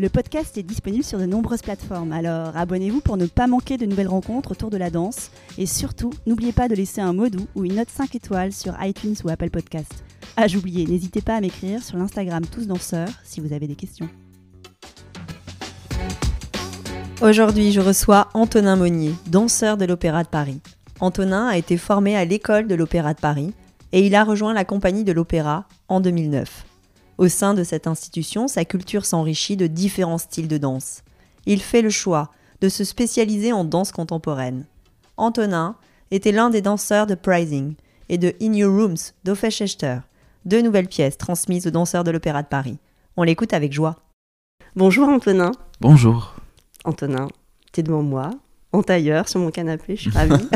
Le podcast est disponible sur de nombreuses plateformes, alors abonnez-vous pour ne pas manquer de nouvelles rencontres autour de la danse. Et surtout, n'oubliez pas de laisser un mot doux ou une note 5 étoiles sur iTunes ou Apple Podcast. Ah, j'oubliais, n'hésitez pas à m'écrire sur l'Instagram Tous Danseurs si vous avez des questions. Aujourd'hui, je reçois Antonin Monnier, danseur de l'Opéra de Paris. Antonin a été formé à l'école de l'Opéra de Paris et il a rejoint la compagnie de l'Opéra en 2009. Au sein de cette institution, sa culture s'enrichit de différents styles de danse. Il fait le choix de se spécialiser en danse contemporaine. Antonin était l'un des danseurs de Prising et de In Your Rooms d'Ophe Schechter, deux nouvelles pièces transmises aux danseurs de l'Opéra de Paris. On l'écoute avec joie. Bonjour Antonin. Bonjour. Antonin, tu es devant moi, en tailleur, sur mon canapé, je suis ravie.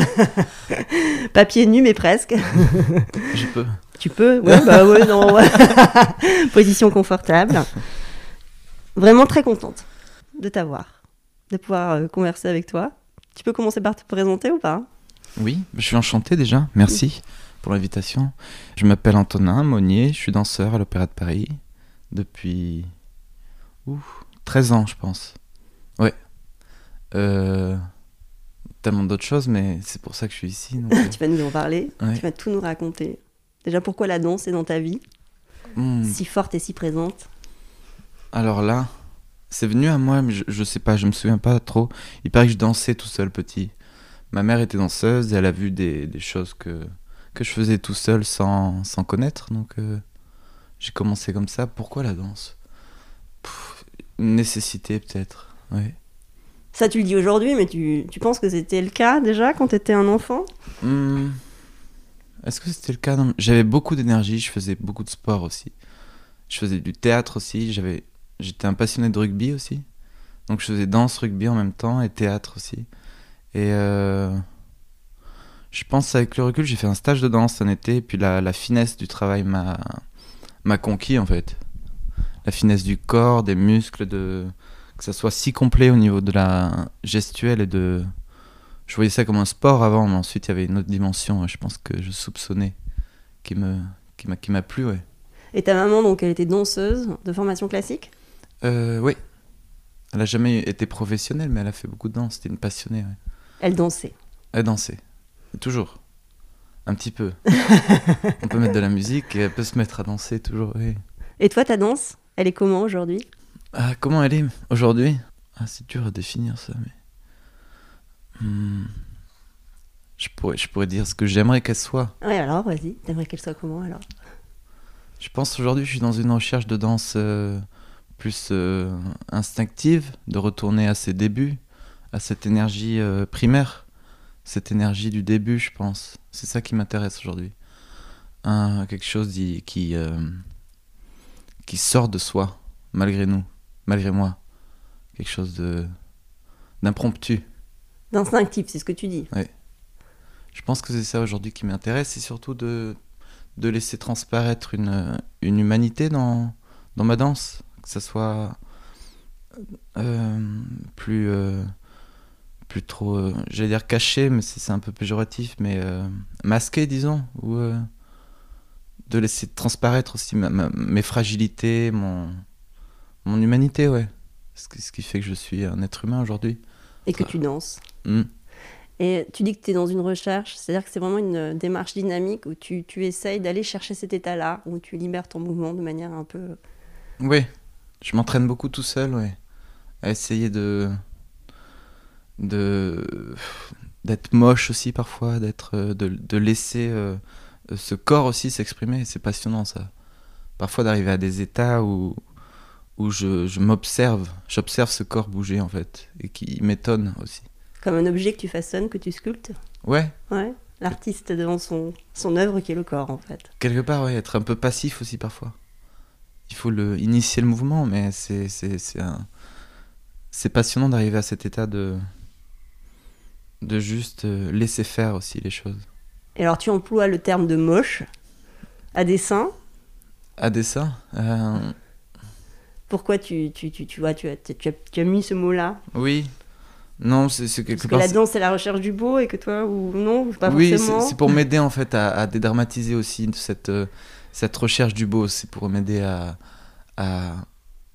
Papier nu, mais presque. Je peux. Tu peux Ouais, bah ouais, non. ouais. Position confortable. Vraiment très contente de t'avoir, de pouvoir euh, converser avec toi. Tu peux commencer par te présenter ou pas? Oui, je suis enchanté déjà. Merci pour l'invitation. Je m'appelle Antonin Monnier, je suis danseur à l'Opéra de Paris depuis ouh, 13 ans, je pense. Ouais. Euh, tellement d'autres choses, mais c'est pour ça que je suis ici. donc, Tu vas nous en parler, Ouais. tu vas tout nous raconter. Déjà, pourquoi la danse est dans ta vie, hmm, si forte et si présente Alors là, c'est venu à moi, mais je, je sais pas, je me souviens pas trop. Il paraît que je dansais tout seul petit. Ma mère était danseuse et elle a vu des, des choses que, que je faisais tout seul sans, sans connaître. Donc euh, j'ai commencé comme ça. Pourquoi la danse? Pff, Une nécessité peut-être. Ouais. Ça, tu le dis aujourd'hui, mais tu, tu penses que c'était le cas déjà quand tu étais un enfant? Hmm, Est-ce que c'était le cas? J'avais beaucoup d'énergie, je faisais beaucoup de sport aussi. Je faisais du théâtre aussi, j'étais un passionné de rugby aussi. Donc je faisais danse, rugby en même temps et théâtre aussi. Et euh, je pense avec le recul, j'ai fait un stage de danse un été et puis la, la finesse du travail m'a m'a conquis en fait. La finesse du corps, des muscles, de que ça soit si complet au niveau de la gestuelle et de je voyais ça comme un sport avant, mais ensuite il y avait une autre dimension, je pense que je soupçonnais, qui me qui m'a qui m'a plu, ouais. Et ta maman, donc, elle était danseuse de formation classique? Euh, oui. Elle a jamais été professionnelle, mais elle a fait beaucoup de danse. C'était une passionnée, ouais. Elle dansait. Elle dansait. Toujours. Un petit peu. On peut mettre de la musique et elle peut se mettre à danser toujours, oui. Et toi, ta danse, elle est comment aujourd'hui? Ah, comment elle est aujourd'hui? Ah, c'est dur à définir ça, mais. Hmm. Je, pourrais, je pourrais dire ce que j'aimerais qu'elle soit. Ouais, alors, vas-y, t'aimerais qu'elle soit comment alors? Je pense aujourd'hui, je suis dans une recherche de danse euh, plus euh, instinctive, de retourner à ses débuts, à cette énergie euh, primaire, cette énergie du début, je pense. C'est ça qui m'intéresse aujourd'hui. Quelque chose qui, euh, qui sort de soi, malgré nous, malgré moi. Quelque chose de d'impromptu. D'instinctif, c'est ce que tu dis. Je pense que c'est ça aujourd'hui qui m'intéresse, et surtout de, de laisser transparaître une, une humanité dans, dans ma danse, que ça soit euh, plus, euh, plus trop, euh, j'allais dire caché, mais c'est c'est un peu péjoratif, mais masqué, disons, ou de laisser transparaître aussi mes fragilités, mon, mon humanité, ouais. Ce ce qui fait que je suis un être humain aujourd'hui. Et que tu danses. Mm. Et tu dis que tu es dans une recherche, c'est-à-dire que c'est vraiment une euh, démarche dynamique où tu, tu essayes d'aller chercher cet état-là, où tu libères ton mouvement de manière un peu. Oui, je m'entraîne beaucoup tout seul, ouais. À essayer de. de. d'être moche aussi parfois, d'être. euh, de, de laisser euh, ce corps aussi s'exprimer. C'est passionnant ça. Parfois d'arriver à des états où. Où je, je m'observe, j'observe ce corps bouger en fait, et qui m'étonne aussi. Comme un objet que tu façonnes, que tu sculptes. Ouais, Ouais. l'artiste devant son, son œuvre qui est le corps en fait. Quelque part, ouais, être un peu passif aussi parfois. Il faut le, initier le mouvement, mais c'est, c'est, c'est, un- c'est passionnant d'arriver à cet état de, de juste euh, laisser faire aussi les choses. Et alors tu emploies le terme de moche à dessin. À dessin, euh, Pourquoi tu, tu, tu, tu vois, tu as, tu as, tu as mis ce mot-là oui. Non, c'est, quelque Parce que part. la c'est- danse c'est la recherche du beau et que toi, ou non, pas oui, forcément. c'est, c'est pour m'aider en fait à, à dédramatiser aussi cette, euh, cette recherche du beau. C'est pour m'aider à, à.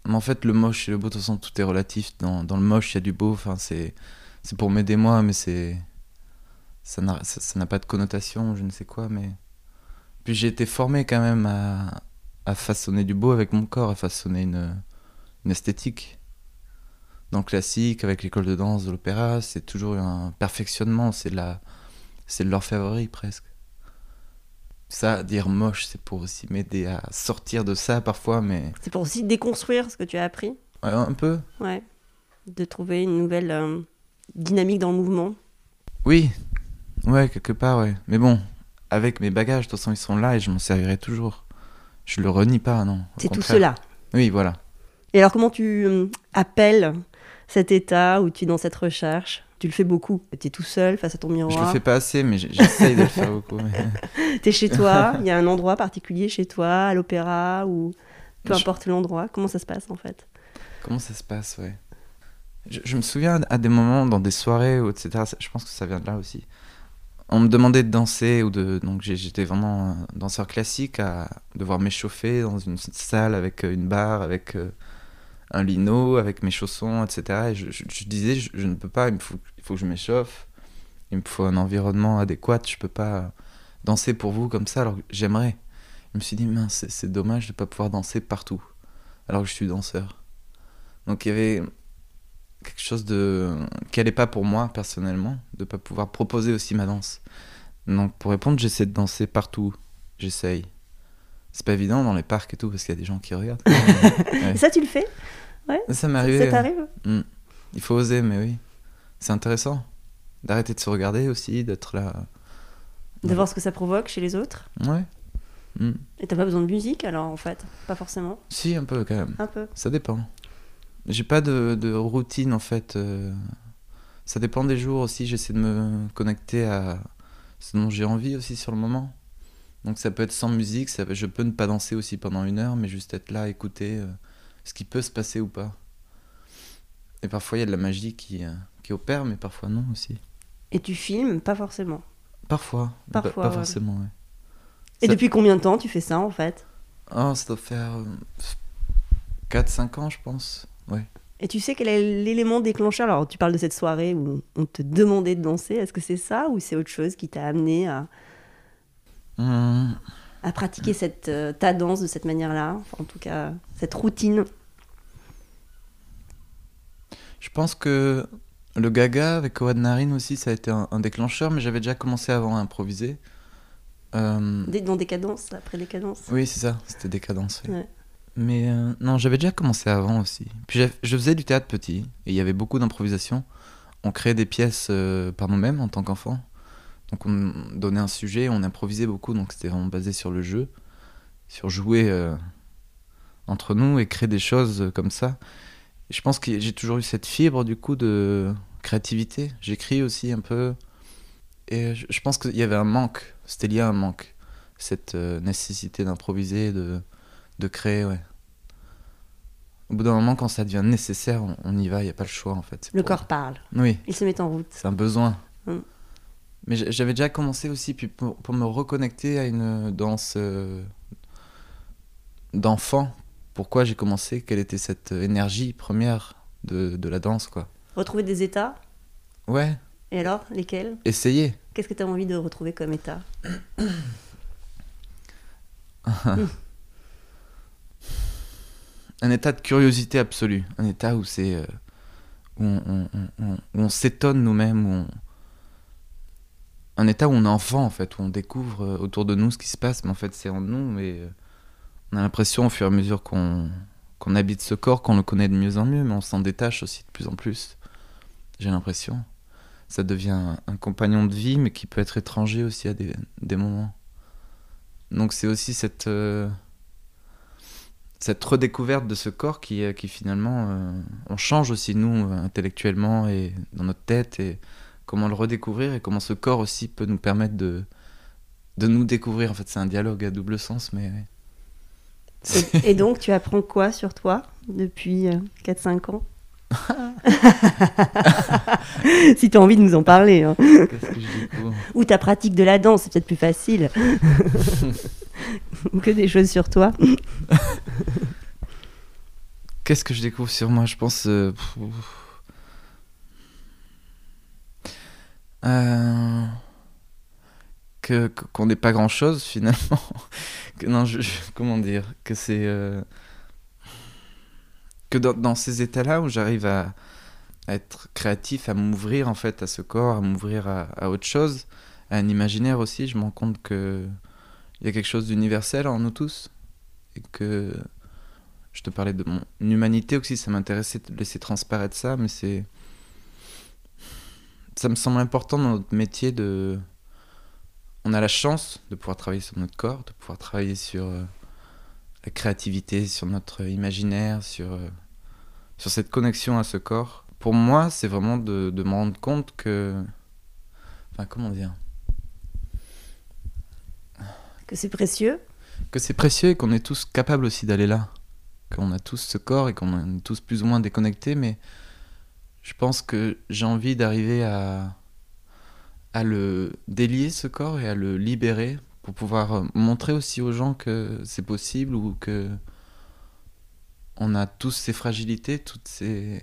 Mais en fait, le moche et le beau, de toute façon, tout est relatif. Dans, dans le moche, il y a du beau. Enfin, c'est, c'est pour m'aider moi, mais c'est. Ça n'a, ça, ça n'a pas de connotation, je ne sais quoi, mais. Puis j'ai été formé quand même à, à façonner du beau avec mon corps, à façonner une, une esthétique. Dans le classique, avec l'école de danse, de l'opéra, c'est toujours un perfectionnement, c'est de la, c'est de l'orfèvrerie presque. Ça, dire moche, c'est pour aussi m'aider à sortir de ça parfois, mais C'est pour aussi déconstruire ce que tu as appris. ouais, un peu. Ouais. De trouver une nouvelle euh, dynamique dans le mouvement. Oui, ouais, quelque part, ouais. Mais bon, avec mes bagages, de toute façon, ils sont là et je m'en servirai toujours. Je le renie pas, non. C'est tout cela. Oui, voilà. Et alors, comment tu euh, appelles cet état où tu es dans cette recherche? Tu le fais beaucoup. Tu es tout seul face à ton Je miroir. le fais pas assez, mais j'essaye de le faire beaucoup. mais- Tu es chez toi. Il y a un endroit particulier chez toi, à l'opéra ou peu Je- importe l'endroit. Comment ça se passe en fait? Comment ça se passe, ouais? Je, je me souviens à des moments, dans des soirées, etc. Je pense que ça vient de là aussi. On me demandait de danser, ou de. Donc j'étais vraiment un danseur classique, à devoir m'échauffer dans une salle avec euh, une barre, avec euh, un lino, avec mes chaussons, etc. Et je, disais, je, ne peux pas, il, faut, il faut que je m'échauffe, il me faut un environnement adéquat, je peux pas danser pour vous comme ça, alors que j'aimerais. Je me suis dit, mince, c'est- dommage de pas pouvoir danser partout, alors que je suis danseur. Donc il y avait quelque chose de qui allait pas pour moi personnellement, de pas pouvoir proposer aussi ma danse. Donc pour répondre, j'essaie de danser partout. J'essaye. C'est pas évident dans les parcs et tout parce qu'il y a des gens qui regardent. Ouais. Ça, tu le fais? Ça m'est Ça arrivé. t'arrive? Il faut oser, mais oui. C'est intéressant d'arrêter de se regarder aussi, d'être là. De voir ce que ça provoque chez les autres Ouais. Mm. Et t'as pas besoin de musique alors en fait? Pas forcément? Si, un peu quand même. Un peu. Ça dépend. J'ai pas de, de routine en fait. euh, Ça dépend des jours aussi. J'essaie de me connecter à ce dont j'ai envie aussi sur le moment. Donc ça peut être sans musique. Ça Je peux ne pas danser aussi pendant une heure, mais juste être là, écouter euh, ce qui peut se passer ou pas. Et parfois il y a de la magie qui, euh, qui opère, mais parfois non aussi. Et tu filmes? Pas forcément. Parfois. pas- Parfois, Pas, ouais. forcément, ouais. Et Ça- depuis combien de temps tu fais ça en fait? Oh, ça doit faire 4-5 ans, je pense. Ouais. Et tu sais quel est l'élément déclencheur? Alors tu parles de cette soirée où on te demandait de danser. Est-ce que c'est ça ou c'est autre chose qui t'a amené à, Hum, à pratiquer cette, euh, ta danse de cette manière-là? Enfin, En tout cas, cette routine. Je pense que le gaga avec Oad Narine aussi, ça a été un, un déclencheur, mais j'avais déjà commencé avant à improviser. Euh, Dans Décadence, après Décadence oui, c'est ça, c'était décadence. oui. Ouais. Mais euh, non, j'avais déjà commencé avant aussi. Puis je faisais du théâtre petit, et il y avait beaucoup d'improvisation. On créait des pièces euh, par nous-mêmes en tant qu'enfants. Donc on donnait un sujet, on improvisait beaucoup, donc c'était vraiment basé sur le jeu, sur jouer euh, entre nous et créer des choses comme ça. Je pense que j'ai toujours eu cette fibre du coup de créativité. J'écris aussi un peu. Et je, pense qu'il y avait un manque, c'était lié à un manque. Cette nécessité d'improviser, de, de créer, ouais. Au bout d'un moment, quand ça devient nécessaire, on, on y va, il n'y a pas le choix en fait. Le pour- corps parle. Oui, Il se met en route. c'est un besoin. Mm. Mais j'a- j'avais déjà commencé aussi puis pour, pour me reconnecter à une danse euh, d'enfant. Pourquoi j'ai commencé Quelle était cette énergie première de, de la danse, quoi Retrouver des états. Ouais, Et alors, lesquels? Essayer. Qu'est-ce que tu as envie de retrouver comme état? un état de curiosité absolue, un état où c'est euh, où on, s'étonne nous-mêmes, un état où on est enfant en fait, où on découvre euh, autour de nous ce qui se passe, mais en fait c'est en nous et euh, on a l'impression au fur et à mesure qu'on habite ce corps, qu'on le connaît de mieux en mieux, mais on s'en détache aussi de plus en plus. J'ai l'impression. ça devient un, compagnon de vie, mais qui peut être étranger aussi à des, moments. Donc c'est aussi cette, cette redécouverte de ce corps qui, euh, qui finalement, euh, on change aussi nous euh, intellectuellement et dans notre tête et comment le redécouvrir et comment ce corps aussi peut nous permettre de, de nous découvrir. En fait, c'est un dialogue à double sens, mais. Et, et donc, tu apprends quoi sur toi depuis euh, 4-5 ans? Si tu as envie de nous en parler. hein. Que je Ou ta pratique de la danse, c'est peut-être plus facile. que des choses sur toi. Qu'est-ce que je découvre sur moi? Je pense. euh, euh, que qu'on n'est pas grand-chose finalement. que non, je, comment dire? Que c'est euh, que dans, dans ces états-là où j'arrive à, à être créatif, à m'ouvrir en fait à ce corps, à m'ouvrir à, à autre chose, à un imaginaire aussi, je me rends compte que il y a quelque chose d'universel en nous tous et que je te parlais de mon humanité aussi, ça m'intéressait de laisser transparaître ça, mais c'est. Ça me semble important dans notre métier de. On a la chance de pouvoir travailler sur notre corps, de pouvoir travailler sur euh, la créativité, sur notre imaginaire, sur, euh, sur cette connexion à ce corps. Pour moi, c'est vraiment de, de me rendre compte que. Enfin, comment dire? Que c'est précieux. que c'est précieux et qu'on est tous capables aussi d'aller là. Qu'on a tous ce corps et qu'on est tous plus ou moins déconnectés, mais je pense que j'ai envie d'arriver à, à le délier ce corps et à le libérer pour pouvoir euh, montrer aussi aux gens que c'est possible ou que on a tous ces fragilités, toutes ces,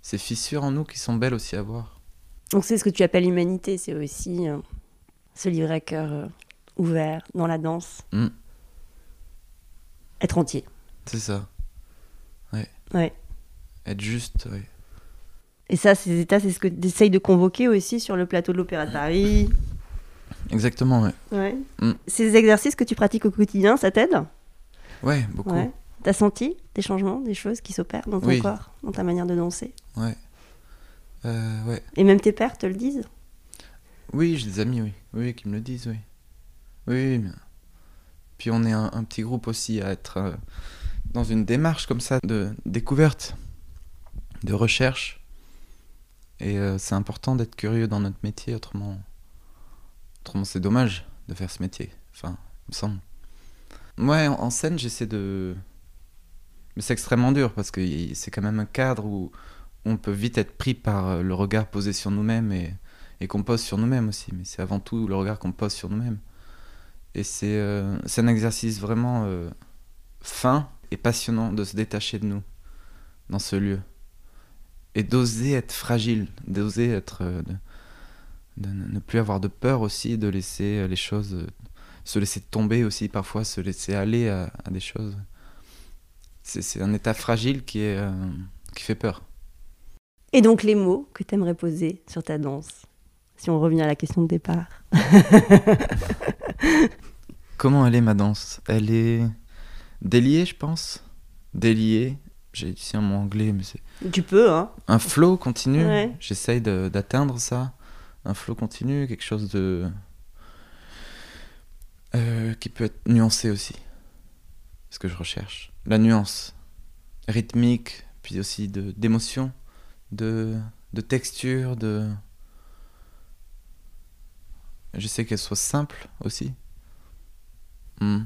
ces fissures en nous qui sont belles aussi à voir. Donc c'est ce que tu appelles l'humanité, c'est aussi euh, se livrer à cœur euh, ouvert dans la danse. Mm. Être entier. C'est ça. Ouais. Être juste, ouais. Et ça, ces états, c'est ce que tu essayes de convoquer aussi sur le plateau de l'Opéra de Paris. Exactement, ouais. Ouais. Mm. Ces exercices que tu pratiques au quotidien, ça t'aide? Ouais, beaucoup. Ouais. T'as senti des changements, des choses qui s'opèrent dans ton Oui. corps, dans ta manière de danser? Ouais. Euh, ouais. Et même tes pères te le disent? Oui, j'ai des amis, oui. Oui, qui me le disent, oui. Oui, mais- Puis on est un, petit groupe aussi à être euh, dans une démarche comme ça de découverte, de recherche. Et euh, c'est important d'être curieux dans notre métier, autrement, autrement c'est dommage de faire ce métier. Enfin, il me semble. Ouais, en, scène, j'essaie de. Mais c'est extrêmement dur parce que c'est quand même un cadre où on peut vite être pris par euh, le regard posé sur nous-mêmes et, et qu'on pose sur nous-mêmes aussi. Mais c'est avant tout le regard qu'on pose sur nous-mêmes. Et c'est euh, c'est un exercice vraiment euh, fin et passionnant de se détacher de nous dans ce lieu. Et d'oser être fragile, d'oser être. euh, de, de ne plus avoir de peur aussi, de laisser euh, les choses. euh, se laisser tomber aussi, parfois se laisser aller à, à des choses. C'est c'est un état fragile qui, est, euh, qui fait peur. Et donc les mots que tu aimerais poser sur ta danse? Si on revient à la question de départ. Comment elle est ma danse? Elle est déliée, je pense. Déliée. J'ai ici un mot anglais, mais c'est Tu peux, hein un flow continu. Ouais. J'essaye de- d'atteindre ça. Un flow continu, quelque chose de euh, qui peut être nuancé aussi. Ce que je recherche. La nuance rythmique, puis aussi de d'émotion, de de texture, de J'essaie qu'elle soit simple aussi. Hmm.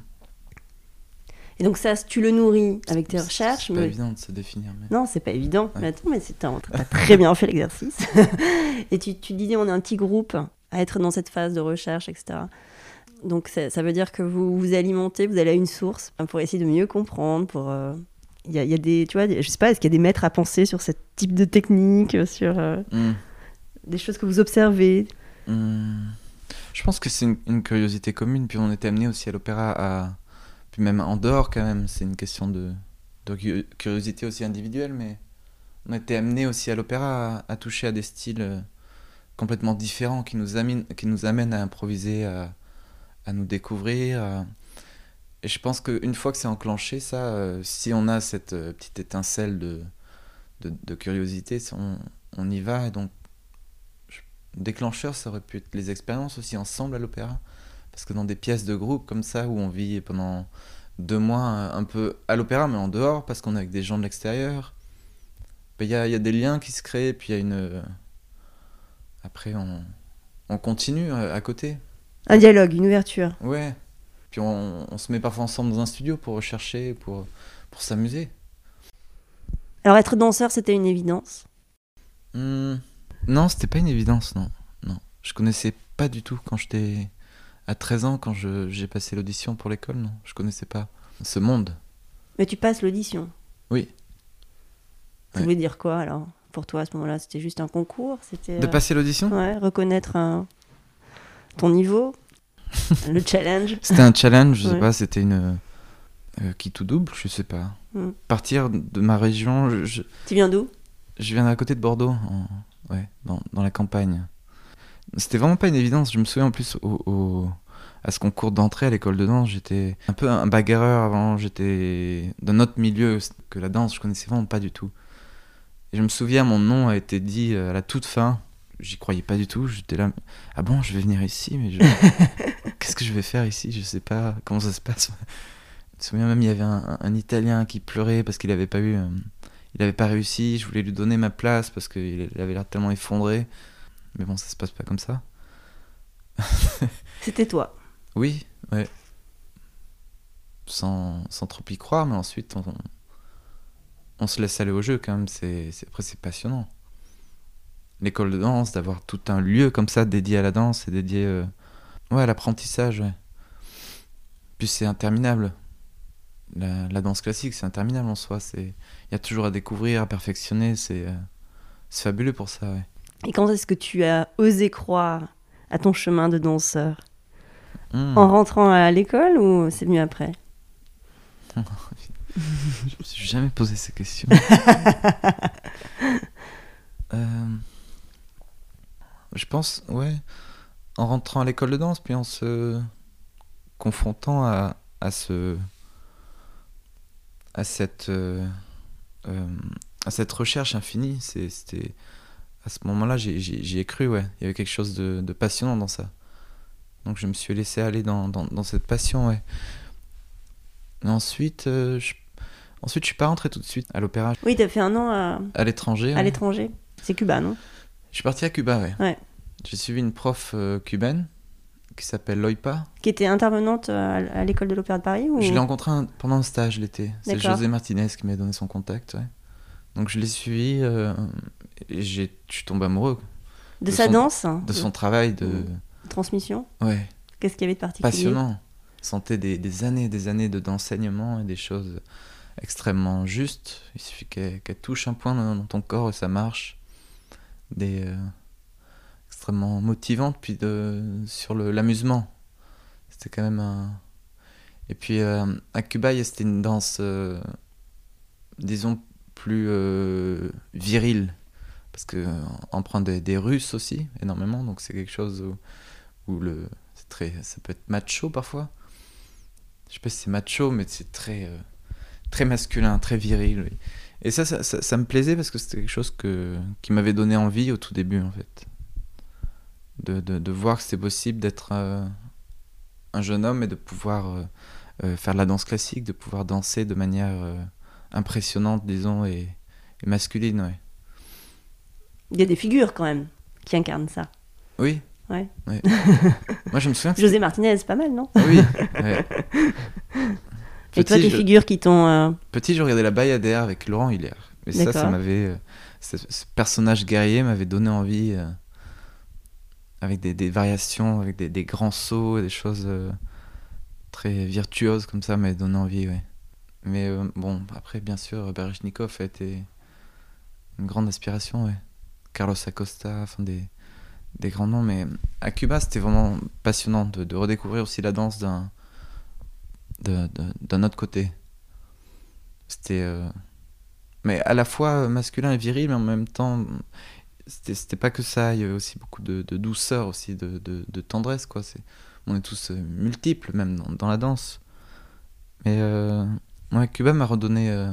Et donc ça, tu le nourris avec tes recherches. C'est pas évident de se définir. Mais... Non, c'est pas évident. Ouais. Mais attends, mais c'est un- t'as très bien fait l'exercice. et tu, tu disais, on est un petit groupe à être dans cette phase de recherche, etc. Donc ça, ça veut dire que vous vous alimentez, vous allez à une source hein, pour essayer de mieux comprendre. Pour euh, il y, a, il y a des, tu vois, je sais pas, est-ce qu'il y a des maîtres à penser sur ce type de technique, sur euh, Hmm. des choses que vous observez? Hmm. Je pense que c'est une, curiosité commune, puis on était amené aussi à l'opéra. Puis même en dehors, quand même, c'est une question de, de cu- curiosité aussi individuelle, mais on était amené aussi à l'opéra à, à toucher à des styles euh, complètement différents qui nous amènent, qui nous à improviser, à, nous découvrir. Et je pense qu'une fois que c'est enclenché, ça, euh, si on a cette euh, petite étincelle de, curiosité, on, on y va, et donc déclencheur, ça aurait pu être les expériences aussi ensemble à l'opéra. Parce que dans des pièces de groupe comme ça, où on vit pendant deux mois un peu à l'opéra, mais en dehors, parce qu'on est avec des gens de l'extérieur, ben, il y, a, y, a, des liens qui se créent, puis il y a une. Après, on, on continue à, à, côté. Un dialogue, une ouverture. Ouais. Puis on, on, se met parfois ensemble dans un studio pour rechercher, pour, pour s'amuser. Alors être danseur, c'était une évidence? Mmh, Non, c'était pas une évidence, non. non. Je connaissais pas du tout quand j'étais à 13 ans, quand j'ai passé l'audition pour l'école, non. Je connaissais pas ce monde. Mais tu passes l'audition Oui. Ça ouais. voulait dire quoi alors Pour toi à ce moment-là, c'était juste un concours c'était De passer l'audition? Ouais, reconnaître un... ton niveau Le challenge C'était un challenge, je sais ouais. pas, c'était une. Euh, qui tout double, je sais pas. Mm. Partir de ma région. Je. Tu viens d'où? Je viens d'à côté de Bordeaux, en... ouais, dans, dans, la campagne. C'était vraiment pas une évidence. Je me souviens en plus au, au... à ce concours d'entrée à l'école de danse, j'étais un peu un bagarreur avant. J'étais d'un autre milieu que la danse, je connaissais vraiment pas du tout. Et je me souviens, mon nom a été dit à la toute fin. J'y croyais pas du tout. J'étais là. Ah bon, je vais venir ici, mais je... qu'est-ce que je vais faire ici? Je sais pas comment ça se passe. Je me souviens même, il y avait un, un Italien qui pleurait parce qu'il avait pas eu, euh, il avait pas réussi. Je voulais lui donner ma place parce qu'il avait l'air tellement effondré. Mais bon, ça se passe pas comme ça. C'était toi. Oui, ouais. Sans, sans trop y croire, mais ensuite on, on se laisse aller au jeu quand même. C'est, après c'est passionnant. L'école de danse, d'avoir tout un lieu comme ça dédié à la danse et dédié euh, ouais, à l'apprentissage. Ouais. Puis c'est interminable la, la, danse classique, c'est interminable en soi. Il y a toujours à découvrir, à perfectionner. C'est euh, fabuleux pour ça. Ouais. Et quand est-ce que tu as osé croire à ton chemin de danseur? Mmh. En rentrant à l'école ou c'est venu après? Je me suis jamais posé ces questions. euh, je pense, ouais, en rentrant à l'école de danse, puis en se confrontant à, à ce à cette, euh, à cette recherche infinie. C'était à ce moment-là, j'y ai cru, ouais. Il y avait quelque chose de, de, passionnant dans ça. Donc je me suis laissé aller dans, dans, dans cette passion, ouais. Et ensuite, euh, je, ensuite, je suis pas rentré tout de suite à l'opéra. Oui, tu as fait un an à, à l'étranger. À ouais. l'étranger. C'est Cuba, non? Je suis parti à Cuba, ouais. ouais. J'ai suivi une prof euh, cubaine qui s'appelle Loipa. Qui était intervenante à, à l'école de l'Opéra de Paris ou... Je l'ai rencontrée pendant un stage l'été. C'est José Martinez qui m'a donné son contact. Ouais. Donc je l'ai suivi euh, et je suis tombé amoureux. De, de sa son, danse De son travail. De... de transmission? Ouais. Qu'est-ce qu'il y avait de particulier? Passionnant. Sentait des, des années des années d'enseignement et des choses extrêmement justes. Il suffit qu'elle qu touche un point dans, dans, ton corps et ça marche. Des. Euh extrêmement motivante puis de sur l'amusement. C'était quand même un et puis euh, à Cuba c'était une danse euh, disons plus euh, virile. Parce que prend des, des, Russes aussi énormément. Donc c'est quelque chose où, où le très ça peut être macho parfois. Je sais pas si c'est macho mais c'est très très masculin très viril et ça ça, ça ça, me plaisait parce que c'était quelque chose que qui m'avait donné envie au tout début en fait de, de, de voir que c'est possible d'être euh, un jeune homme et de pouvoir euh, euh, faire de la danse classique, de pouvoir danser de manière impressionnante, disons, et, et, masculine. Ouais. Il y a des figures quand même qui incarnent ça. Oui. Ouais. ouais. Moi, je me souviens. José Martinez, pas mal, non Oui. Ouais. Et toi, tes je... figures qui t'ont. Euh... Petit, je regardais la Bayadère avec Laurent Hiller. Mais ça, ça m'avait. Ce, ce, personnage guerrier m'avait donné envie. Euh, avec des, des, variations, avec des, des, grands sauts, des choses euh, très virtuoses comme ça, m'avait donné envie, ouais. Mais euh, bon, après, bien sûr, Bereshnikov a été une grande inspiration, ouais. Carlos Acosta, enfin des, des grands noms. Mais à Cuba, c'était vraiment passionnant de, de, redécouvrir aussi la danse d'un d'un autre côté. C'était. Euh... Mais à la fois masculin et viril, mais en même temps, c'était pas que ça, il y avait aussi beaucoup de, de douceur, aussi de, de, de tendresse, quoi. C'est, on est tous euh, multiples, même dans, dans, la danse. Mais euh, ouais, Cuba m'a redonné, euh,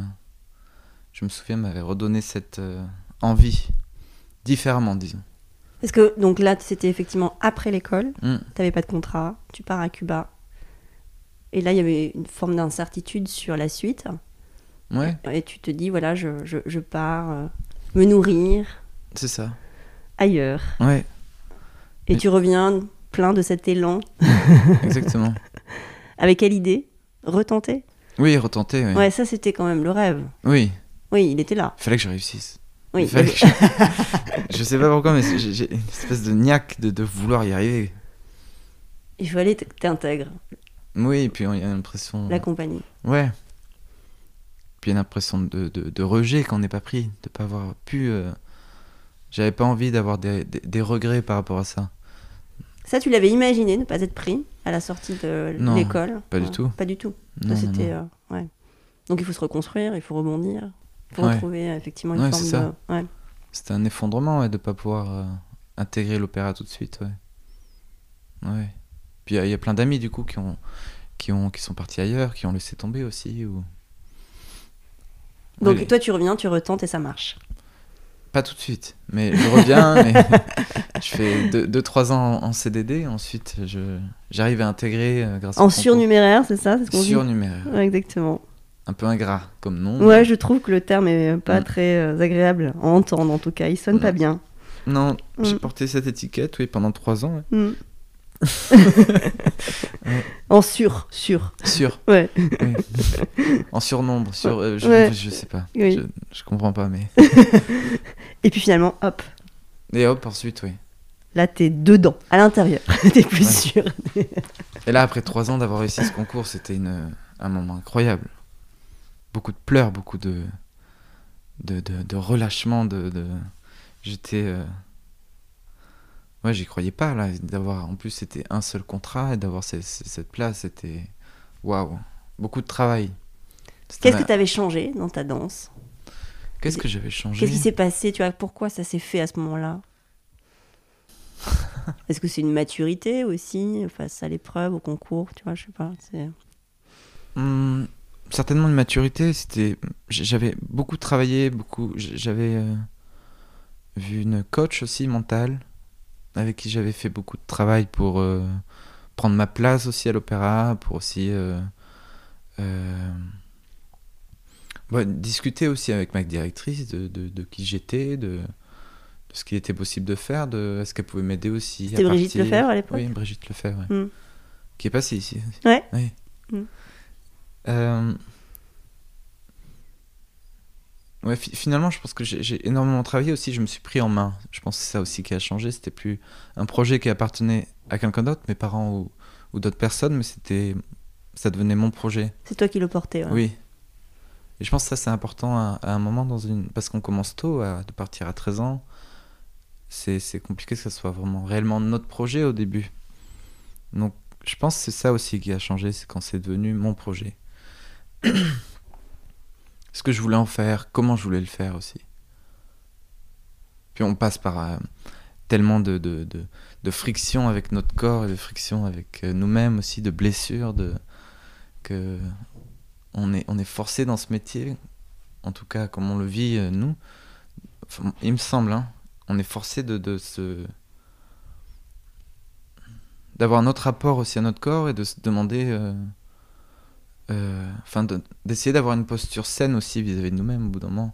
je me souviens, m'avait redonné cette euh, envie, différemment, disons. Parce que donc là, c'était effectivement après l'école, Mm. t'avais pas de contrat, tu pars à Cuba. Et là, il y avait une forme d'incertitude sur la suite. Ouais, Et tu te dis, voilà, je, je, je pars me nourrir c'est ça. ailleurs. Ouais, Et Mais- tu reviens plein de cet élan. exactement. Avec quelle idée? Retenter? Oui, retenter, oui. Ouais, ça c'était quand même le rêve. Oui, Oui, il était là. il fallait que je réussisse. Oui, Il fallait que je... je sais pas pourquoi, mais j'ai j'ai une espèce de niaque de, de vouloir y arriver. il fallait que t'intègres Oui, et puis il y a l'impression. la compagnie. Ouais. Puis il y a l'impression de, de, de rejet quand on n'est pas pris, de pas avoir pu. euh, J'avais pas envie d'avoir des, des, des regrets par rapport à ça. Ça, tu l'avais imaginé, ne pas être pris à la sortie de l'école? pas du Ouais, tout. Pas du tout. Ça, Non, euh, ouais. Donc il faut se reconstruire, il faut rebondir, il faut Ouais. retrouver euh, effectivement une forme ça. de. C'était un effondrement de pas pouvoir euh, intégrer l'opéra tout de suite. Ouais. Puis il y a- il y, a plein d'amis du coup qui ont, qui ont qui sont partis ailleurs, qui ont laissé tomber aussi. Ou... Donc toi, tu reviens, tu retentes et ça marche. Pas tout de suite, mais je reviens. mais je fais 2-3 ans en CDD, ensuite je j'arrive à intégrer euh, grâce En surnuméraire, c'est ça ce Surnuméraire. Ouais, Exactement. Un peu ingrat comme nom. Ouais, je trouve que le terme est pas Mm. très euh, agréable à entendre en tout cas. Il sonne pas bien. Non, j'ai Mm. porté cette étiquette, oui, pendant 3 ans. ouais. Mm. en sur, sur. Sur, Ouais. oui. en surnombre, sur, euh, je, Ouais. je sais pas. Oui. Je, je comprends pas, mais. Et puis finalement, hop, Et hop, ensuite, oui. là t'es dedans, à l'intérieur. t'es plus sûr. Et là, après 3 ans d'avoir réussi ce concours, c'était une, un moment incroyable. Beaucoup de pleurs, beaucoup de, de, de, de relâchement. De, de... J'étais. euh, Ouais, j'y croyais pas, là. D'avoir... En plus, c'était un seul contrat et d'avoir ce- ce- cette place, c'était. Waouh! Beaucoup de travail. Qu'est-ce ma- que t'avais changé dans ta danse? Qu'est-ce que j'avais changé? Qu'est-ce qui s'est passé Tu vois, pourquoi ça s'est fait à ce moment-là? Est-ce que c'est une maturité aussi face à l'épreuve, au concours Tu vois, je sais pas. c'est- Hmm, certainement une maturité. C'était, j'avais beaucoup travaillé, beaucoup. J'avais euh, vu une coach aussi mentale avec qui j'avais fait beaucoup de travail pour euh, prendre ma place aussi à l'opéra, pour aussi euh, euh, discuter aussi avec ma directrice de, de, de qui j'étais, de, de ce qu'il était possible de faire, de est-ce qu'elle pouvait m'aider aussi. C'était Brigitte partir. Lefebvre à l'époque Oui, Brigitte Lefebvre, ouais. Mm. qui est passée ici. Ouais. Oui. Mm. Ouais, fi- finalement, je pense que j'ai énormément travaillé aussi. Je me suis pris en main. Je pense que c'est ça aussi qui a changé. C'était plus un projet qui appartenait à quelqu'un d'autre, mes parents ou, ou d'autres personnes, mais c'était, ça devenait mon projet. C'est toi qui le portais. ouais. Oui. Et je pense que ça, c'est important à, à un moment dans une. Parce qu'on commence tôt, à, de partir à 13 ans. C'est c'est compliqué que ce soit vraiment réellement notre projet au début. Donc, je pense que c'est ça aussi qui a changé, c'est quand c'est devenu mon projet. Ce que je voulais en faire, comment je voulais le faire aussi. Puis on passe par euh, tellement de, de, de, avec notre corps et de friction avec euh, nous-mêmes aussi, de blessures, de, que on est, on est forcé dans ce métier, en tout cas comme on le vit euh, nous. Il me semble, hein, on est forcé de, de se d'avoir un autre rapport aussi à notre corps et de se demander enfin de- d'essayer d'avoir une posture saine aussi vis-à-vis de nous-mêmes au bout d'un moment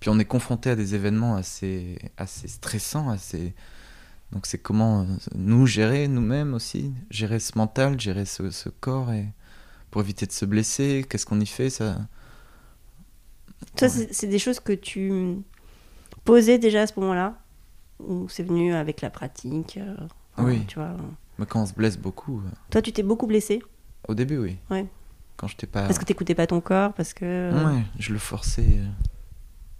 puis on est confronté à des événements assez assez stressants assez donc c'est comment euh, nous gérer nous-mêmes aussi gérer ce mental gérer ce, ce corps et pour éviter de se blesser qu'est-ce qu'on y fait ça? Ça, Ouais. c'est des choses que tu posais déjà à ce moment-là Ou c'est venu avec la pratique euh, enfin, Oui. Tu vois? euh. mais quand on se blesse beaucoup euh, Toi, tu t'es beaucoup blessé? Au début oui Ouais. Quand j'étais pas Parce que t'écoutais pas ton corps, parce que. euh, Ouais, je le forçais euh,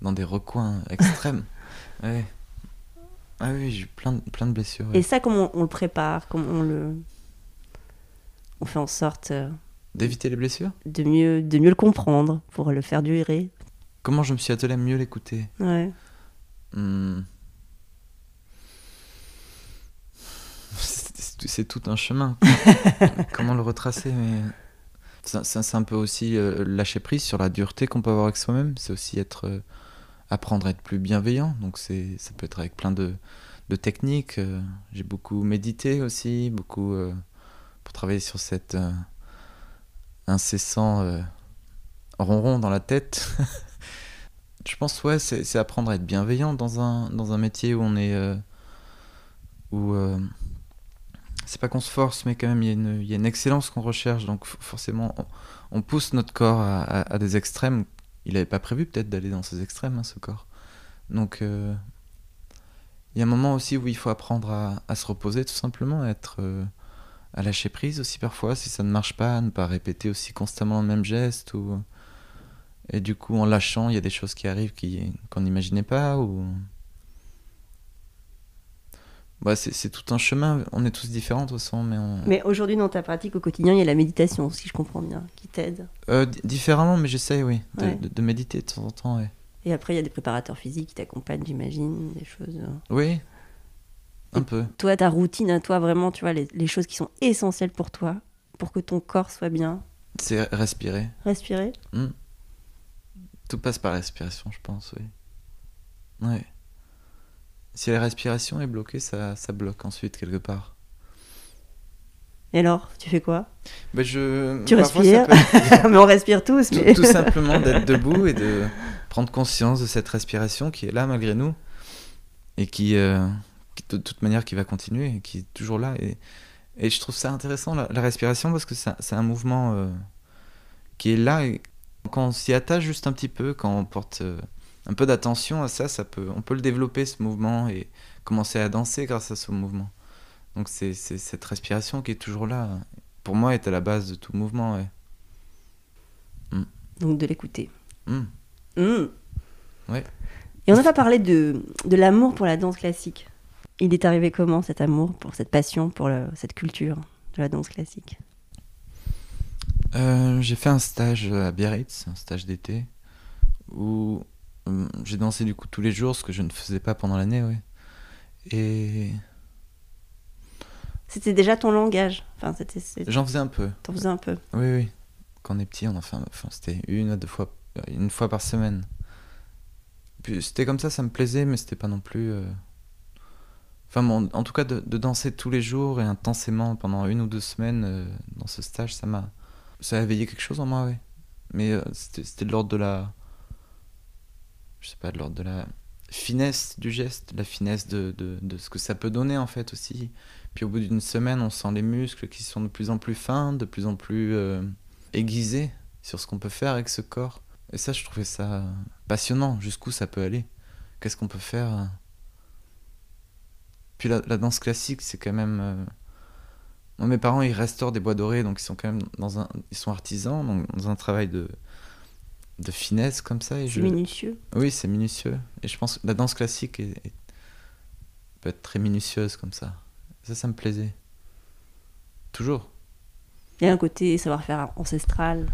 dans des recoins extrêmes. ouais. Ah oui, j'ai eu plein de, plein de blessures. ouais. Et ça, comment on, on le prépare Comment on le. On fait en sorte euh, D'éviter les blessures? de mieux, de mieux le comprendre pour le faire durer? Comment je me suis attelé à mieux l'écouter? Ouais. Hmm. C'est tout un chemin. Comment le retracer mais... C'est un peu aussi euh, lâcher prise sur la dureté qu'on peut avoir avec soi-même. C'est aussi être, euh, apprendre à être plus bienveillant. Donc ça peut être avec plein de, de technique. euh, j'ai beaucoup médité aussi, beaucoup pour travailler sur cet incessant ronron dans la tête. Je pense, ouais, c'est apprendre à être bienveillant dans un, dans un métier où on est. où. C'est pas qu'on se force, mais quand même, il y, a une- excellence qu'on recherche. Donc, forcément, on, pousse notre corps à, des extrêmes. Il n'avait pas prévu, peut-être, d'aller dans ces extrêmes, hein, ce corps. Donc, euh, il y a un moment aussi où il faut apprendre à, se reposer, tout simplement, à être. euh, à lâcher prise aussi parfois, si ça ne marche pas, à ne pas répéter aussi constamment le même geste. Ou... Et du coup, en lâchant, il y a des choses qui arrivent qu'on n'imaginait pas. Ou... Ouais, c'est, tout un chemin. On est tous différents, de toute façon, mais on... Mais aujourd'hui, dans ta pratique au quotidien, il y a la méditation, si je comprends bien, qui t'aide. Euh, di- différemment, mais j'essaye, oui, de, Ouais. de- de méditer de temps en temps, ouais. Et après, il y a des préparateurs physiques qui t'accompagnent, j'imagine, des choses. euh. Oui, un peu. Toi, ta routine à toi, vraiment, tu vois, les, les choses qui sont essentielles pour toi, pour que ton corps soit bien? C'est respirer. Respirer? Hmm. Tout passe par la respiration, je pense, oui. Ouais. Si la respiration est bloquée, ça, ça bloque ensuite quelque part. Et alors, tu fais quoi? Ben je... Tu parfois, respires peut Mais on respire tous, tout, mais. tout simplement d'être debout et de prendre conscience de cette respiration qui est là malgré nous et qui, euh, qui, de toute manière, qui va continuer et qui est toujours là. Et, et je trouve ça intéressant, la, la respiration, parce que c'est un mouvement euh, qui est là. Et quand on s'y attache juste un petit peu, quand on porte euh, un peu d'attention à ça, ça peut, on peut le développer, ce mouvement, et commencer à danser grâce à ce mouvement. Donc c'est cette respiration qui est toujours là. Pour moi, est à la base de tout mouvement. Ouais. Donc de l'écouter. Hmm. Hmm. Ouais. Et on n'a pas parlé de, de l'amour pour la danse classique. Il est arrivé comment cet amour, pour cette passion, pour le- cette culture de la danse classique? Euh, j'ai fait un stage à Biarritz, un stage d'été, où j'ai dansé du coup tous les jours, ce que je ne faisais pas pendant l'année, ouais. Et C'était déjà ton langage. Enfin, c'était, j'en faisais un peu. t'en faisais un peu. Oui, oui. Quand on est petit, on en fait, un- enfin, c'était une à deux fois, euh, une fois par semaine. Puis c'était comme ça, ça me plaisait, mais c'était pas non plus. euh, Enfin, bon, en tout cas, de, de danser tous les jours et intensément pendant une ou deux semaines euh, dans ce stage, ça m'a, ça a éveillé quelque chose en moi, oui. Mais euh, c'était de l'ordre de la, je sais pas, de l'ordre de la finesse du geste, la finesse de, de, ce que ça peut donner en fait aussi. Puis au bout d'une semaine, on sent les muscles qui sont de plus en plus fins, de plus en plus euh, aiguisés sur ce qu'on peut faire avec ce corps. Et ça, je trouvais ça passionnant. Jusqu'où ça peut aller Qu'est-ce qu'on peut faire euh. Puis la, la danse classique, c'est quand même. euh, moi, mes parents, ils restaurent des bois dorés, donc ils sont quand même dans un, ils sont artisans, donc dans un travail de de finesse comme ça. Et C'est je... minutieux. Oui, c'est minutieux. Et je pense que la danse classique est- est- peut être très minutieuse comme ça. Ça, ça me plaisait. Toujours. Il y a un côté savoir-faire ancestral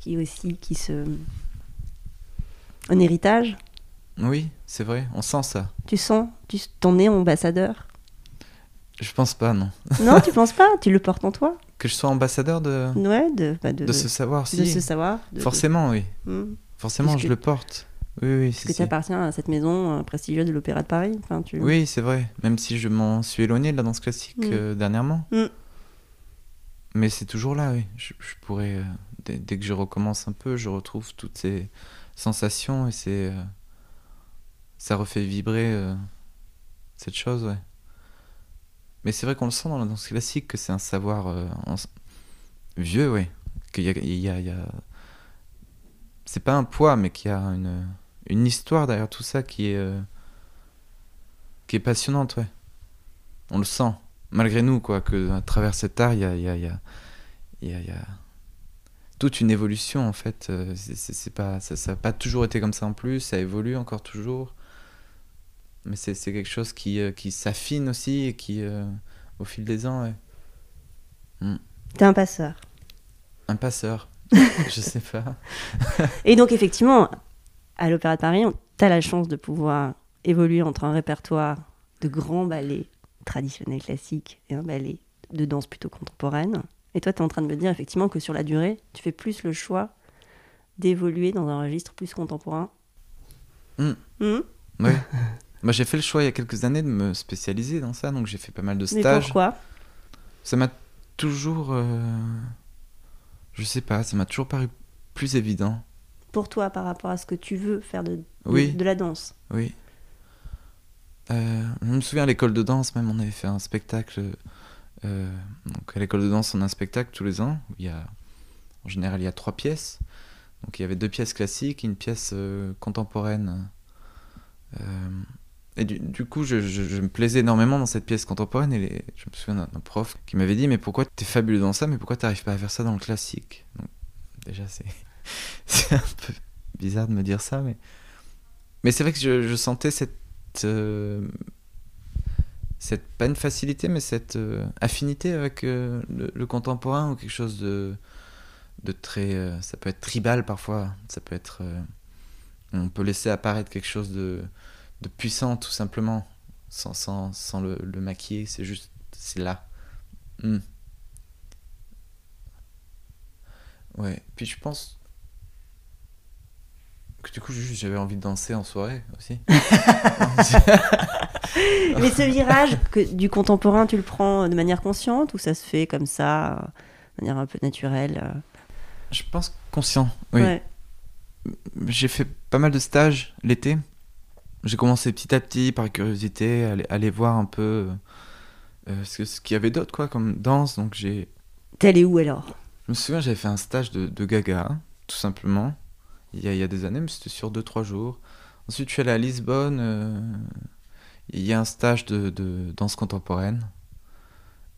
qui aussi qui se un héritage. Oui, c'est vrai, on sent ça. Tu sens, tu t'en es ambassadeur? Je pense pas, non. Non, tu penses pas? Tu le portes en toi? Que je sois ambassadeur de, Ouais, de, bah, de, de ce savoir, de si. ce savoir. de- Forcément, oui. de- Hmm. Forcément, je que- le porte. Oui, oui, Parce que tu appartiens à cette maison euh, prestigieuse de l'Opéra de Paris. Enfin, tu... Oui, c'est vrai. Même si je m'en suis éloigné de la danse classique Mm. euh, dernièrement. Mm. Mais c'est toujours là, oui. Je, je pourrais, euh, dès, dès que je recommence un peu, je retrouve toutes ces sensations et c'est, euh, ça refait vibrer cette chose, ouais. Mais c'est vrai qu'on le sent dans la danse classique que c'est un savoir euh, en- vieux, oui. Y a, il y a- il y a- c'est pas un poids, mais qu'il y a une, une histoire derrière tout ça qui est, euh, qui est passionnante, ouais. On le sent, malgré nous, quoi, que à travers cet art, il y a, il y a- il y a- il y a- toute une évolution, en fait. Euh, c'est pas, ça n'a pas toujours été comme ça en plus, ça évolue encore toujours. Mais c'est c'est quelque chose qui, euh, qui s'affine aussi et qui, euh, au fil des ans, ouais. T'es un passeur. Un passeur, je sais pas. Et donc, effectivement, à l'Opéra de Paris, tu as la chance de pouvoir évoluer entre un répertoire de grands ballets traditionnels classiques et un ballet de danse plutôt contemporaine. Et toi, tu es en train de me dire effectivement que sur la durée, tu fais plus le choix d'évoluer dans un registre plus contemporain. Mm. Mm. Ouais. Moi, j'ai fait le choix il y a quelques années de me spécialiser dans ça, donc j'ai fait pas mal de Mais stages. pourquoi? Ça m'a toujours. euh, Je sais pas, ça m'a toujours paru plus évident. Pour toi, par rapport à ce que tu veux faire de, de- Oui. de la danse? Oui. Euh, je me souviens à l'école de danse, même, on avait fait un spectacle. euh, donc, à l'école de danse, on a un spectacle tous les ans. Où il y a, en général, il y a trois pièces. Donc, il y avait deux pièces classiques une pièce euh, contemporaine. Et du, coup, je, me plaisais énormément dans cette pièce contemporaine. Et je me souviens d'un prof qui m'avait dit Mais pourquoi t'es fabuleux dans ça, mais pourquoi t'arrives pas à faire ça dans le classique? Déjà, c'est un peu bizarre de me dire ça, mais. Mais c'est vrai que je, sentais cette. euh, cette, pas une facilité, mais cette euh, affinité avec euh, le, le contemporain ou quelque chose de, de très. ça peut être tribal parfois, ça peut être. on peut laisser apparaître quelque chose de, de puissant tout simplement, sans, sans, sans le, le maquiller, c'est juste. C'est là. Hmm. Ouais, puis je pense. que du coup, juste, j'avais envie de danser en soirée aussi. Mais ce virage que, du contemporain, tu le prends de manière consciente ou ça se fait comme ça, de manière un peu naturelle euh? Je pense conscient, oui. Ouais. J'ai fait pas mal de stages l'été. J'ai commencé petit à petit par curiosité à aller, aller voir un peu euh, ce, qu'il y avait d'autre quoi comme danse. Donc j'ai, T'es allé où alors? Je me souviens j'avais fait un stage de, de Gaga tout simplement il y a, il y a des années, mais c'était sur 2-3 jours. Ensuite je suis allé à Lisbonne. euh, il y a un stage de, de danse contemporaine.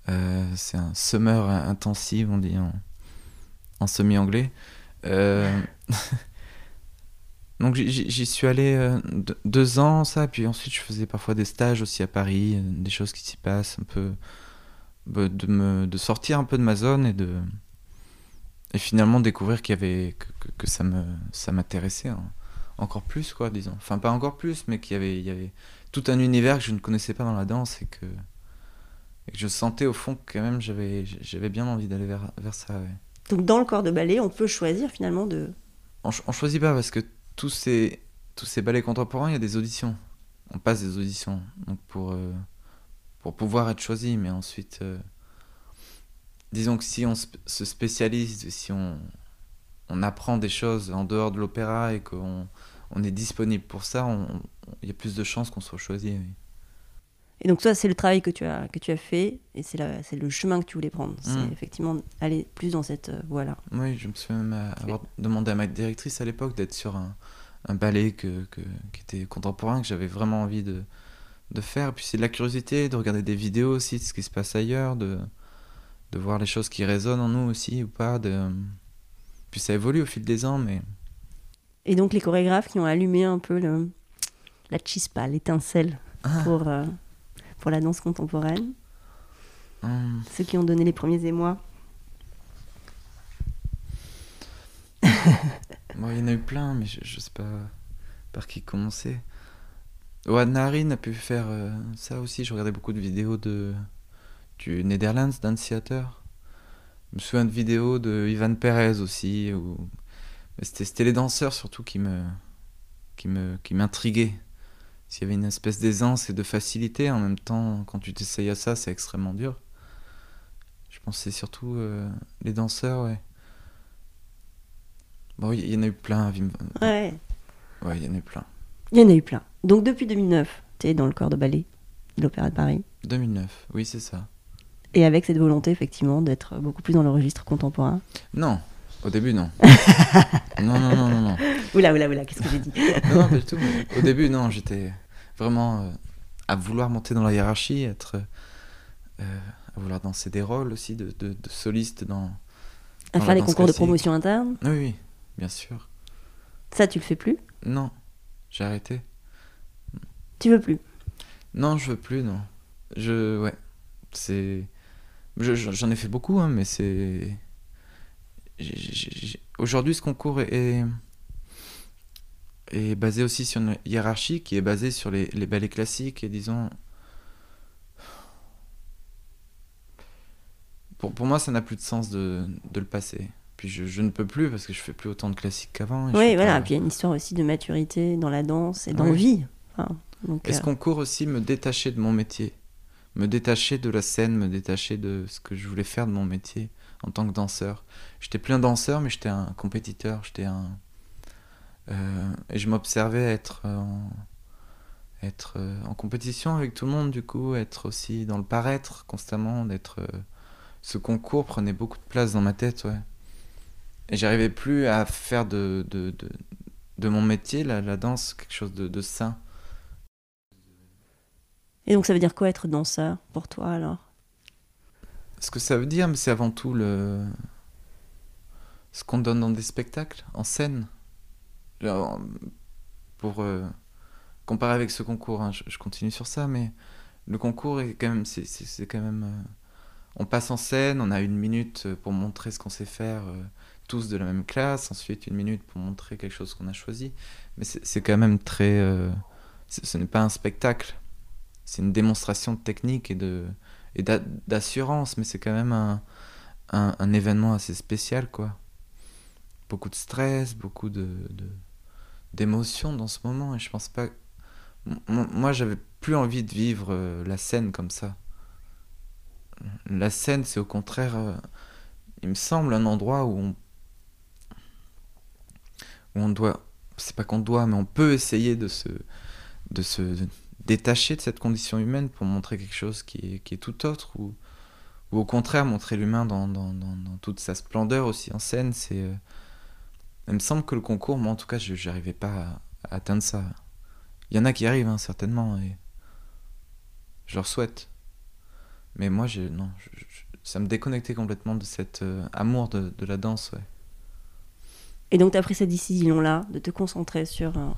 Euh, c'est un summer intensive on dit en, en semi-anglais. Donc j'y- suis allé euh, de- deux ans, ça, puis ensuite je faisais parfois des stages aussi à Paris, euh, des choses qui s'y passent, un peu bah, de, me, de sortir un peu de ma zone et de et finalement découvrir qu'il y avait que, que- que ça me ça m'intéressait hein, encore plus quoi, disons. Enfin pas encore plus, mais qu'il y avait il y avait tout un univers que je ne connaissais pas dans la danse et que et que je sentais au fond que quand même j'avais j'avais bien envie d'aller vers vers ça. ouais. Donc dans le corps de ballet, on peut choisir finalement de... On, ch- on choisit pas parce que tous ces, tous ces ballets contemporains, il y a des auditions. On passe des auditions euh, pour pouvoir être choisi. Mais ensuite, euh, disons que si on se spécialise, si on, apprend des choses en dehors de l'opéra et qu'on on est disponible pour ça, il y a plus de chances qu'on soit choisi. Et donc ça, c'est le travail que tu as, que tu as fait et c'est le chemin que tu voulais prendre. C'est Mm. effectivement aller plus dans cette euh, voie-là. Oui, je me souviens même avoir demandé à ma directrice à l'époque d'être sur un, un ballet que, que- qui était contemporain, que j'avais vraiment envie de, de faire. Et puis c'est de la curiosité, de regarder des vidéos aussi de ce qui se passe ailleurs, de, de voir les choses qui résonnent en nous aussi ou pas. De... Puis ça évolue au fil des ans, mais Et donc les chorégraphes qui ont allumé un peu le, la chispa, l'étincelle Ah. pour, euh, pour la danse contemporaine, hum, ceux qui ont donné les premiers émois. bon, il y en a eu plein, mais je, je sais pas par qui commencer. Ouais, Narin a pu faire euh, ça aussi. Je regardais beaucoup de vidéos de, du Netherlands Dance Theater. Je me souviens de vidéos de Ivan Perez aussi. Où... c'était les danseurs surtout qui me qui me qui m'intriguaient. S'il y avait une espèce d'aisance et de facilité en même temps, quand tu t'essayes à ça, c'est extrêmement dur. Je pense que c'est surtout euh, les danseurs, ouais. Bon, il y, y en a eu plein. Wim- Ouais, Ouais, il y en a eu plein. il y en a eu plein. Donc depuis 2009, tu es dans le corps de ballet de l'Opéra de Paris. 2009, oui, c'est ça. Et avec cette volonté, effectivement, d'être beaucoup plus dans le registre contemporain. Non, au début, non. non, non, non, non, non. Oula, oula, oula, qu'est-ce que j'ai dit? Non, non, pas du tout. Au début, non, j'étais vraiment euh, à vouloir monter dans la hiérarchie, être, euh, à vouloir danser des rôles aussi de, de, de soliste dans. À Dans faire les concours de promotion interne? Oui, oui, bien sûr. Ça, tu le fais plus? Non, j'ai arrêté. Tu veux plus? Non, je veux plus, non. Je. Ouais. C'est. je- je- J'en ai fait beaucoup, hein, mais c'est. Aujourd'hui, ce concours est, est, est basé aussi sur une hiérarchie qui est basée sur les, les ballets classiques et disons. Pour, pour moi, ça n'a plus de sens de, de le passer. Puis je, je ne peux plus parce que je fais plus autant de classiques qu'avant. Oui, voilà. pas- Puis il y a une histoire aussi de maturité dans la danse et d'envie. Enfin, Donc, Et ce euh, concours aussi me détachait de mon métier? Me détacher de la scène, me détacher de ce que je voulais faire de mon métier en tant que danseur? J'étais plus un danseur, mais j'étais un compétiteur. J'étais un. Euh, et je m'observais être, euh, en, être euh, en compétition avec tout le monde, du coup, être aussi dans le paraître constamment, d'être. ce concours prenait beaucoup de place dans ma tête, ouais. Et j'arrivais plus à faire de, de, de, de mon métier, la, la danse, quelque chose de, de sain. Et donc ça veut dire quoi être danseur pour toi alors? Ce que ça veut dire, c'est avant tout le ce qu'on donne dans des spectacles, en scène. Pour euh, comparer avec ce concours, hein, je, continue sur ça, mais le concours est quand même, c'est, quand même, euh, on passe en scène, on a une minute pour montrer ce qu'on sait faire, euh, tous de la même classe, ensuite une minute pour montrer quelque chose qu'on a choisi, mais c'est, quand même très, euh, ce n'est pas un spectacle, c'est une démonstration de technique et de et d'a- d'assurance, mais c'est quand même un, un, événement assez spécial, quoi. Beaucoup de stress, beaucoup de- d'émotions dans ce moment, et je pense pas. Moi, j'avais plus envie de vivre euh, la scène comme ça. La scène, c'est au contraire, euh, il me semble, un endroit où on, où on doit, c'est pas qu'on doit, mais on peut essayer de se, détacher de cette condition humaine pour montrer quelque chose qui est, tout autre ou, au contraire montrer l'humain dans toute sa splendeur aussi en scène c'est euh, il me semble que le concours moi en tout cas je n'arrivais pas à, à atteindre ça il y en a qui arrivent hein, certainement et je leur souhaite mais moi non je- je- ça me déconnectait complètement de cet euh, amour de, de la danse ouais. Et donc tu as pris cette décision-là de te concentrer sur euh,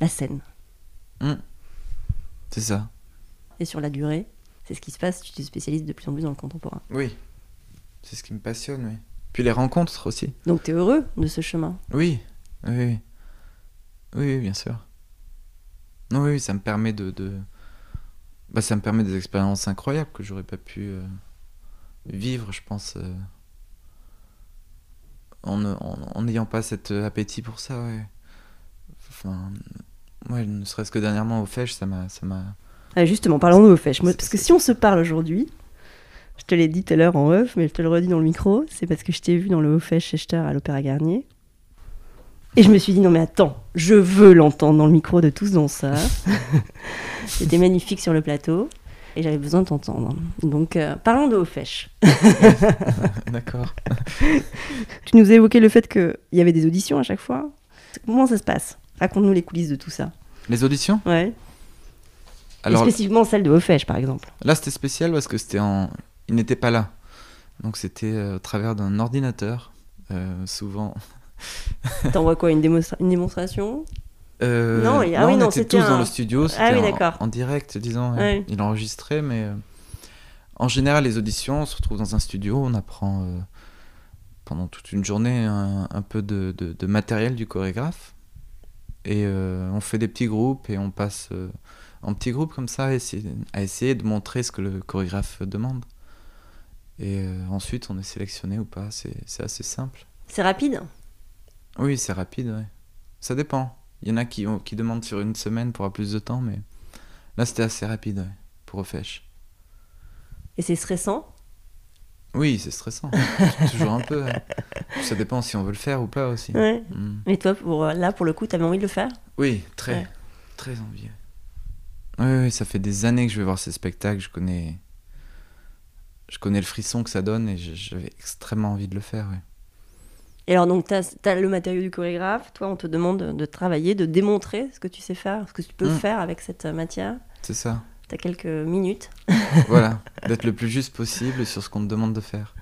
la scène c'est ça et sur la durée. C'est ce qui se passe, tu te spécialises de plus en plus dans le contemporain. oui c'est ce qui me passionne oui puis les rencontres aussi Donc tu es heureux de ce chemin? Oui, oui, oui, oui, oui, bien sûr. Non, oui, oui, ça me permet de, de... Bah, ça me permet des expériences incroyables que j'aurais pas pu euh, vivre, je pense, euh, en n'ayant pas cet euh, appétit pour ça, ouais. Enfin, ouais, ne serait-ce que dernièrement au Fèche, ça m'a, ça m'a. Ah, justement, parlons-nous au fèche. Parce que si on se parle aujourd'hui, je te l'ai dit tout à l'heure en off, mais je te le redis dans le micro, c'est parce que je t'ai vu dans le fèche Schechter à l'Opéra Garnier. Et je me suis dit, non mais attends, je veux l'entendre dans le micro de tous danseurs. C'était magnifique sur le plateau. Et j'avais besoin de t'entendre. Donc, euh, parlons de fèche. D'accord. Tu nous as évoqué le fait qu'il y avait des auditions à chaque fois. Comment ça se passe? Raconte-nous les coulisses de tout ça. Les auditions? Ouais. Alors Et spécifiquement celle de fèche, par exemple. là, c'était spécial parce que c'était en. Il n'était pas là. Donc c'était euh, au travers d'un ordinateur, euh, souvent. T'envoies quoi une, démonstra- une démonstration? Euh, Non, il- ah oui, on non, était tous un- dans le studio, c'était Ah oui, en- d'accord. en, direct, disons. ouais. Ouais. Il enregistrait, mais euh, en général, les auditions, on se retrouve dans un studio, on apprend euh, pendant toute une journée un, un peu de, de- de matériel du chorégraphe. Et on fait des petits groupes et on passe en petits groupes comme ça à essayer, à essayer de montrer ce que le chorégraphe demande. Et euh, ensuite, on est sélectionné ou pas, c'est c'est assez simple. C'est rapide? Oui, c'est rapide, ouais. Ça dépend. Il y en a qui, ont- qui demandent sur une semaine pour avoir plus de temps, mais là c'était assez rapide, ouais, pour Refèche. Et c'est stressant? Oui, c'est stressant. Toujours un peu. ouais. Ça dépend si on veut le faire ou pas aussi. Ouais. Mm. Mais toi, pour, euh, là, pour le coup, t'avais envie de le faire? Oui, très, très envie. Oui, oui, ça fait des années que je vais voir ces spectacles. Je connais, je connais le frisson que ça donne et j'avais extrêmement envie de le faire. ouais. Et alors, donc, t'as as le matériau du chorégraphe. Toi, on te demande de, travailler, de démontrer ce que tu sais faire, ce que tu peux Mm. faire avec cette euh, matière. C'est ça. T'as quelques minutes. voilà, d'être le plus juste possible sur ce qu'on te demande de faire.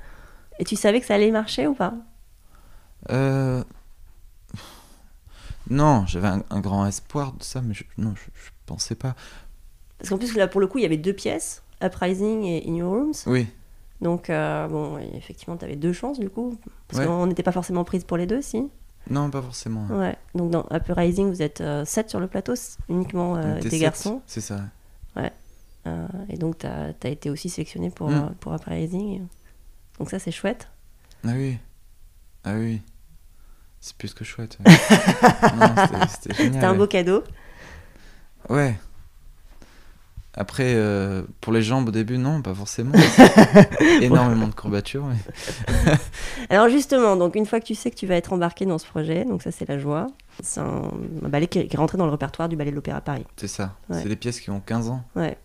Et tu savais que ça allait marcher ou pas? Euh... Non, j'avais un, un grand espoir de ça, mais je, non, je, je pensais pas. Parce qu'en plus, là, pour le coup, il y avait deux pièces, Uprising et In Your Rooms. Oui, Donc, euh, bon, effectivement, t'avais deux chances, du coup. Parce Ouais. qu'on n'était pas forcément prise pour les deux, si. non, pas forcément. Ouais. Donc, dans Uprising, vous êtes 7 sur le plateau, uniquement euh, des sept, garçons. C'est ça. Euh, et donc, tu as, été aussi sélectionné pour, Mm. euh, pour Uprising. Donc, ça, c'est chouette. Ah oui. Ah oui. C'est plus que chouette. ouais. c'était- un ouais. beau cadeau. Ouais. Après, euh, pour les jambes au début, non, pas forcément. Énormément de courbatures. mais- Alors justement, donc une fois que tu sais que tu vas être embarqué dans ce projet, donc ça c'est la joie, c'est un, un ballet qui est, qui est rentré dans le répertoire du ballet de l'Opéra Paris. C'est ça. Ouais. C'est des pièces qui ont 15 ans. Ouais.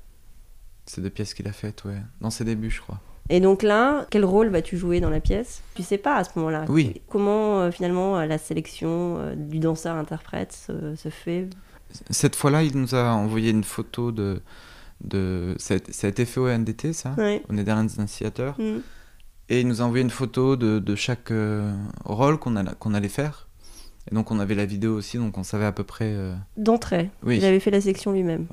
C'est des pièces qu'il a faites, ouais. Dans ses débuts, je crois. Et donc là, quel rôle vas-tu jouer dans la pièce? Tu sais pas à ce moment-là. Oui. Comment euh, finalement euh, la sélection euh, du danseur-interprète se, se fait? Cette fois-là, il nous a envoyé une photo de. De... Ça, a été, fait au NDT, ça Ouais. Au Netherlands Theater. Mm. Et il nous a envoyé une photo de, de chaque euh, rôle qu'on alla- qu'on allait faire. Et donc on avait la vidéo aussi, donc on savait à peu près. euh, D'entrée. Oui. Il avait fait la sélection lui-même.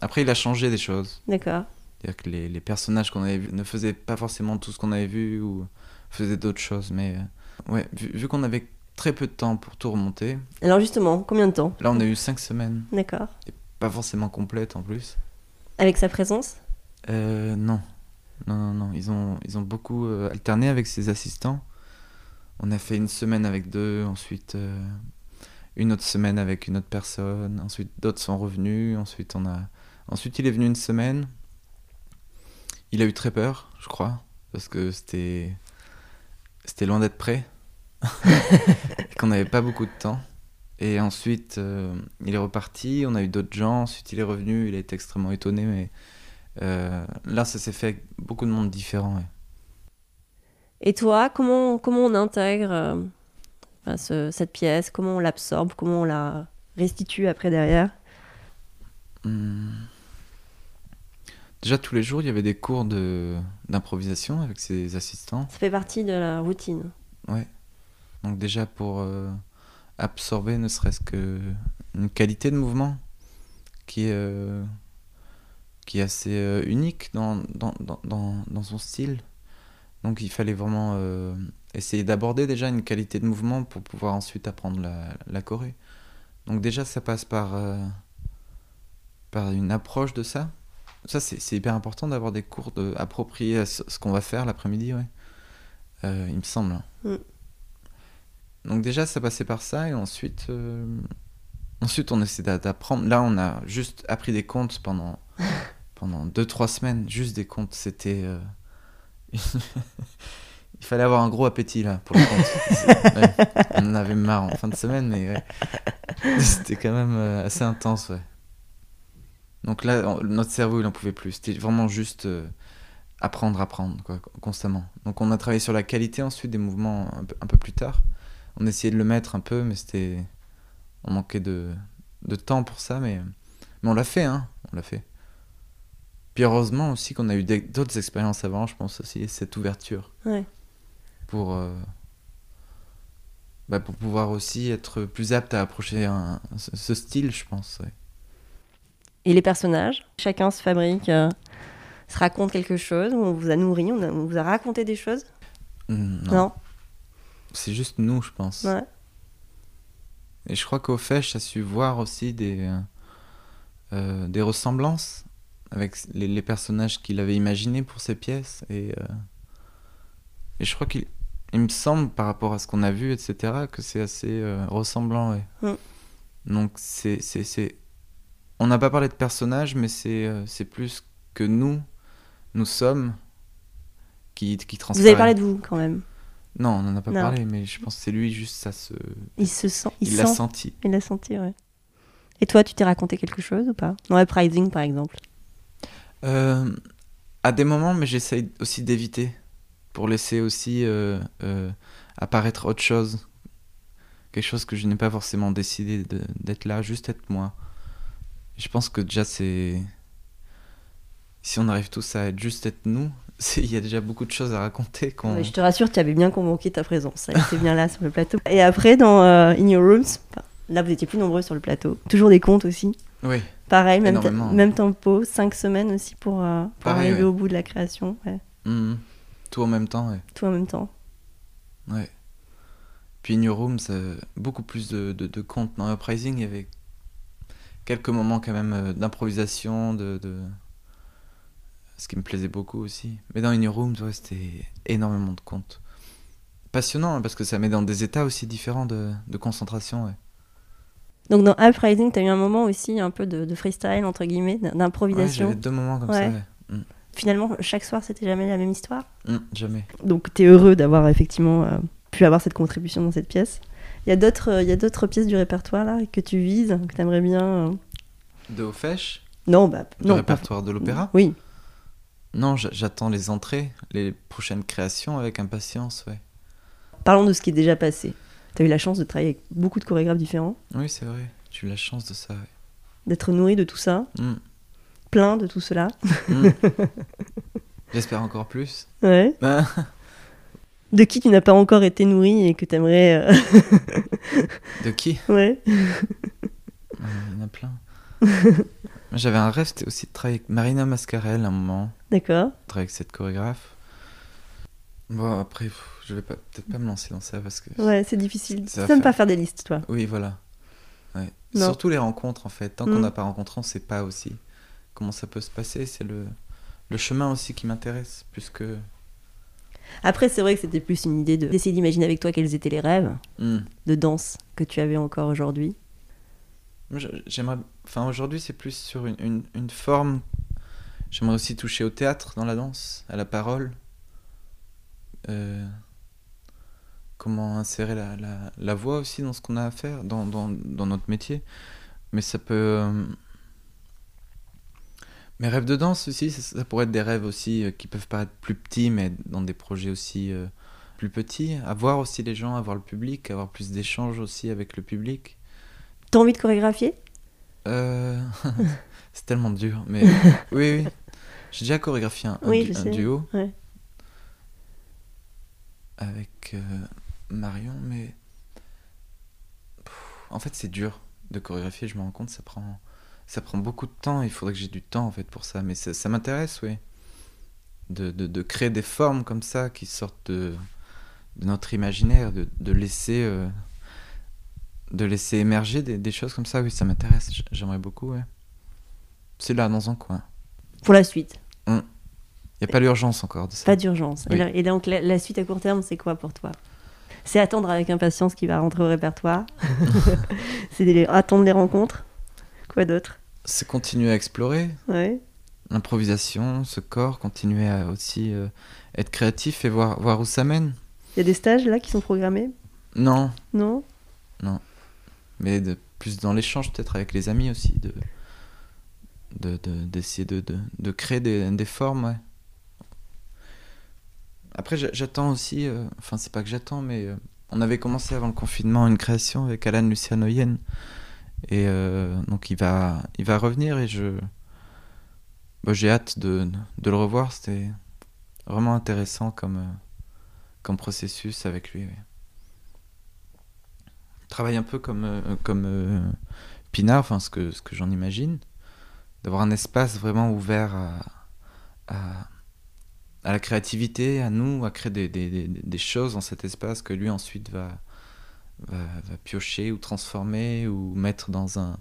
Après, il a changé des choses. D'accord. C'est-à-dire que les, les personnages qu'on avait vus ne faisaient pas forcément tout ce qu'on avait vu ou faisaient d'autres choses. Mais euh, ouais, vu, vu qu'on avait très peu de temps pour tout remonter, Alors justement, combien de temps? Là on a eu 5 semaines, D'accord. pas forcément complètes en plus. Avec sa présence Euh, non. Non, non, non. Ils ont, ils ont beaucoup euh, alterné avec ses assistants. On a fait une semaine avec deux, ensuite euh, une autre semaine avec une autre personne, ensuite d'autres sont revenus, ensuite on a... Ensuite il est venu une semaine. Il a eu très peur, je crois, parce que c'était... C'était loin d'être prêt. Qu'on n'avait pas beaucoup de temps. Et ensuite, euh, il est reparti, on a eu d'autres gens, ensuite il est revenu, il a été extrêmement étonné, mais euh, là, ça s'est fait avec beaucoup de monde différent. ouais. Et toi, comment, comment on intègre euh, enfin, ce- cette pièce? Comment on l'absorbe? Comment on la restitue après derrière? Hmm. Déjà, tous les jours, il y avait des cours de- d'improvisation avec ses assistants. Ça fait partie de la routine. Donc déjà, pour euh, absorber ne serait-ce que une qualité de mouvement qui est, euh, qui est assez euh, unique dans, dans, dans, dans, son style. Donc il fallait vraiment euh, essayer d'aborder déjà une qualité de mouvement pour pouvoir ensuite apprendre la, la choré. Donc déjà, ça passe par, par une approche de ça. Ça, c'est hyper important d'avoir des cours de, appropriés à ce, qu'on va faire l'après-midi, ouais. Il me semble. hein. Mm. Donc déjà, ça passait par ça, et ensuite, euh, ensuite on essaie d'a- d'apprendre. Là, on a juste appris des contes pendant pendant deux trois semaines, juste des contes. C'était, euh, il fallait avoir un gros appétit là pour les. C'est- ouais. On en avait marre en fin de semaine, mais ouais. c'était quand même euh, assez intense, ouais. Donc là, on- notre cerveau, il en pouvait plus. C'était vraiment juste apprendre, apprendre, quoi, constamment. Donc on a travaillé sur la qualité ensuite des mouvements un peu, un peu plus tard. On essayait de le mettre un peu, mais c'était. On manquait de, de temps pour ça, mais, mais on l'a fait, hein. On l'a fait. Puis heureusement aussi qu'on a eu d'autres expériences avant, je pense aussi, cette ouverture. Ouais. Pour. euh, bah, pour pouvoir aussi être plus apte à approcher un- ce, ce style, je pense. ouais. Et les personnages? Chacun se fabrique, euh, se raconte quelque chose. On vous a nourri, on, a- on vous a raconté des choses? Non. Non, C'est juste nous, je pense. Ouais. Et je crois qu'au Fèche, a su voir aussi des, euh, euh, des ressemblances avec les, les personnages qu'il avait imaginés pour ses pièces. Et, euh, et je crois qu'il il me semble, par rapport à ce qu'on a vu, etc., que c'est assez euh, ressemblant. ouais. Mm. Donc, c'est, c'est, c'est... on n'a pas parlé de personnages, mais c'est, c'est plus que nous, nous sommes, qui, qui Vous avez parlé de vous quand même. Non, on n'en a pas Non. parlé, mais je pense que c'est lui, juste ça se... Il se sent. Il, l'a sent. senti. Il l'a senti, ouais. Et toi, tu t'es raconté quelque chose ou pas? Dans Uprising, par exemple. Euh, à des moments, mais j'essaye aussi d'éviter pour laisser aussi euh, euh, apparaître autre chose. Quelque chose que je n'ai pas forcément décidé d'être là, juste être moi. Je pense que déjà, c'est. Si on arrive tous à être juste être nous, il y a déjà beaucoup de choses à raconter. Ouais, je te rassure, tu avais bien convoqué ta présence. Elle était bien là sur le plateau. Et après, dans euh, In Your Rooms, là, vous étiez plus nombreux sur le plateau. Toujours des contes aussi. Oui, Pareil, même, même tempo, cinq semaines aussi pour, euh, pour Pareil, arriver ouais. au bout de la création. ouais. Mhm. tout en même temps, ouais. Tout en même temps. Ouais. Puis In Your Room, ça- beaucoup plus de, de, de contes. Dans Uprising, il y avait quelques moments quand même euh, d'improvisation, de, de... ce qui me plaisait beaucoup aussi. Mais dans In Your Room, ouais, c'était énormément de contes. Passionnant, hein, parce que ça met dans des états aussi différents de, de concentration. Ouais. Donc dans Uprising, tu as eu un moment aussi un peu de, de freestyle, entre guillemets, Ouais, d'improvisation. j'avais deux moments comme Ouais. ça. ouais. Mm. Finalement, chaque soir, c'était jamais la même histoire? Mm, jamais. Donc tu es heureux d'avoir effectivement euh, pu avoir cette contribution dans cette pièce. Il y a d'autres euh, il y a d'autres pièces du répertoire là que tu vises, que tu aimerais bien. euh, De Ofèche, Non, bah le pas- répertoire de l'opéra? Oui. Non, j'a- j'attends les entrées, les prochaines créations avec impatience, ouais. Parlons de ce qui est déjà passé. Tu as eu la chance de travailler avec beaucoup de chorégraphes différents, Oui, c'est vrai. J'ai eu la chance de ça, ouais. d'être nourri de tout ça, Mm, plein de tout cela. mm. J'espère encore plus. Ouais. Ah, De qui tu n'as pas encore été nourri et que tu aimerais. de qui? Ouais. Euh, Il y en a plein. J'avais un rêve, c'était aussi de travailler avec Marina Mascarel à un moment, D'accord. travailler avec cette chorégraphe. Bon, après, pff, je vais peut-être pas me lancer dans ça parce que. Ouais, c'est difficile. Tu n'aimes pas faire des listes, toi? Oui, voilà. Ouais. Surtout les rencontres, en fait. Tant qu'on Mm. n'a pas rencontré, on sait pas aussi comment ça peut se passer. C'est le, le chemin aussi qui m'intéresse, plus que. Après, c'est vrai que c'était plus une idée de- d'essayer d'imaginer avec toi quels étaient les rêves Mm. de danse que tu avais encore aujourd'hui. J'aimerais. Enfin, aujourd'hui, c'est plus sur une, une, forme. J'aimerais aussi toucher au théâtre dans la danse, à la parole. Euh, Comment insérer la, la, la voix aussi dans ce qu'on a à faire, dans, dans, dans notre métier. Mais ça peut. euh, Mes rêves de danse aussi, ça, pourrait être des rêves aussi euh, qui peuvent paraître plus petits, mais dans des projets aussi plus petits. Avoir aussi les gens, avoir le public, avoir plus d'échanges aussi avec le public. T'as envie de chorégraphier? Euh, c'est tellement dur, mais oui, oui. J'ai déjà chorégraphié un, Oui, duo Ouais. avec euh, Marion, mais Pff, en fait c'est dur de chorégraphier. Je me rends compte, ça prend, ça prend beaucoup de temps. Il faudrait que j'ai du temps en fait pour ça, mais ça, ça m'intéresse, oui, de, de, de créer des formes comme ça qui sortent de, de notre imaginaire, de, de laisser. euh, de laisser émerger des, des choses comme ça, oui, ça m'intéresse. J'aimerais beaucoup, ouais. C'est là, dans un coin. Pour la suite. Il n'y a pas l'urgence encore de ça. Pas d'urgence. Et, Oui. là- et donc, la, la suite à court terme, c'est quoi pour toi? C'est attendre avec impatience qui va rentrer au répertoire. c'est attendre les rencontres. Quoi d'autre? C'est continuer à explorer Ouais. l'improvisation, ce corps, continuer à aussi euh, être créatif et voir, voir où ça mène. Il y a des stages là qui sont programmés? Non, Non mais de, plus dans l'échange peut-être avec les amis aussi, de de- de- d'essayer de, de, de créer des, des formes. Après, j'a- j'attends aussi, euh, enfin c'est pas que j'attends, mais euh, on avait commencé avant le confinement une création avec Alan Lucianoyen. Et euh, donc il va, il va revenir et je, bah, j'ai hâte de, de le revoir. C'était vraiment intéressant comme, comme processus avec lui. Il travaille un peu comme, euh, comme euh, Pinard, enfin ce que, ce que j'en imagine, d'avoir un espace vraiment ouvert à, à, la créativité, à nous, à créer des, des, des, choses dans cet espace que lui ensuite va, va, piocher ou transformer ou mettre dans un,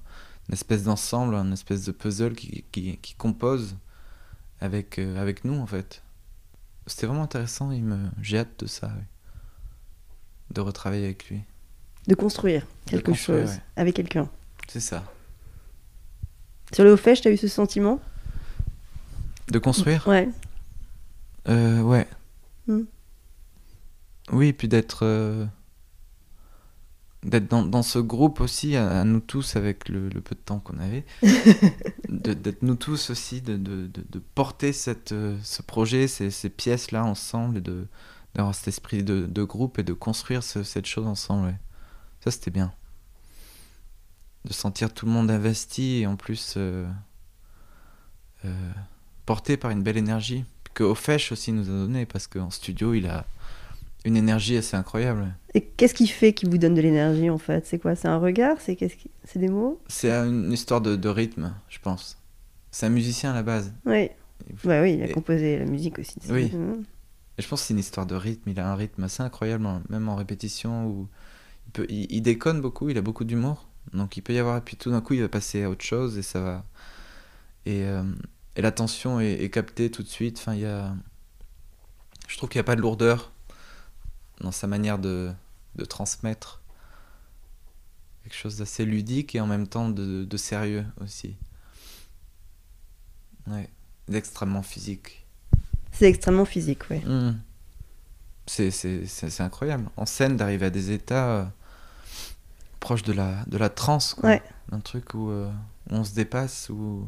une espèce d'ensemble, une espèce de puzzle qui, qui, compose avec, euh, avec nous en fait. C'était vraiment intéressant, il me... j'ai hâte de ça, de retravailler avec lui. De construire quelque chose ouais. avec quelqu'un. C'est ça. Sur le haut fait, tu as eu ce sentiment? De construire? Ouais. Euh, ouais. Hmm. Oui, puis d'être euh, d'être dans, dans ce groupe aussi, à, à nous tous, avec le, le peu de temps qu'on avait, d'être nous tous aussi, de, de, de, de porter cette, euh, ce projet, ces, ces pièces-là ensemble, et de d'avoir cet esprit de, de groupe et de construire ce- cette chose ensemble. ouais. Ça, c'était bien. De sentir tout le monde investi et en plus euh, euh, porté par une belle énergie que Ofesh aussi nous a donné parce qu'en studio il a une énergie assez incroyable. Et qu'est-ce qui fait qui vous donne de l'énergie en fait? C'est quoi? C'est un regard? C'est qu'est-ce qui... c'est des mots? C'est une histoire de, de rythme, je pense. C'est un musicien à la base. Oui. Ouais, oui, il a Et- composé la musique aussi. Oui. Mhm. Et je pense que c'est une histoire de rythme. Il a un rythme assez incroyable, en- même en répétition. Où il, peut, il, il déconne beaucoup, il a beaucoup d'humour. Donc il peut y avoir, et puis tout d'un coup il va passer à autre chose et ça va. Et, euh, et l'attention est, est captée tout de suite. Enfin, il y a. Je trouve qu'il n'y a pas de lourdeur dans sa manière de, de transmettre. quelque chose d'assez ludique et en même temps de, de sérieux aussi. Ouais, d'extrêmement physique. C'est extrêmement physique, ouais. Mm. C'est- incroyable. En scène, d'arriver à des états proches de la, de la transe, quoi. Ouais. Un truc où, euh, où on se dépasse, où...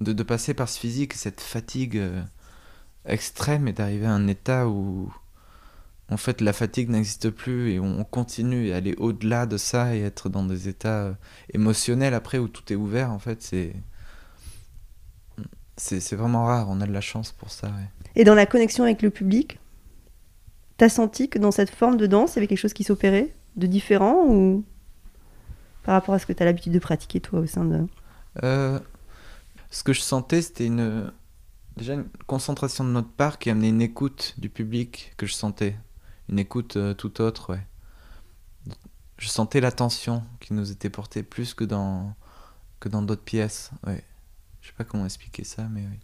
De, de passer par ce physique, cette fatigue euh, extrême et d'arriver à un état où, en fait, la fatigue n'existe plus et on, on continue et aller au-delà de ça et être dans des états euh, émotionnels après où tout est ouvert, en fait, c'est... C'est c'est vraiment rare, on a de la chance pour ça, ouais. Et dans la connexion avec le public, t'as senti que dans cette forme de danse, il y avait quelque chose qui s'opérait de différent ou par rapport à ce que t'as l'habitude de pratiquer toi au sein de... Euh, ce que je sentais, c'était une déjà une concentration de notre part qui amenait une écoute du public que je sentais, une écoute euh, tout autre, ouais. Je sentais l'attention qui nous était portée plus que dans que dans d'autres pièces, ouais. Je sais pas comment expliquer ça, mais oui.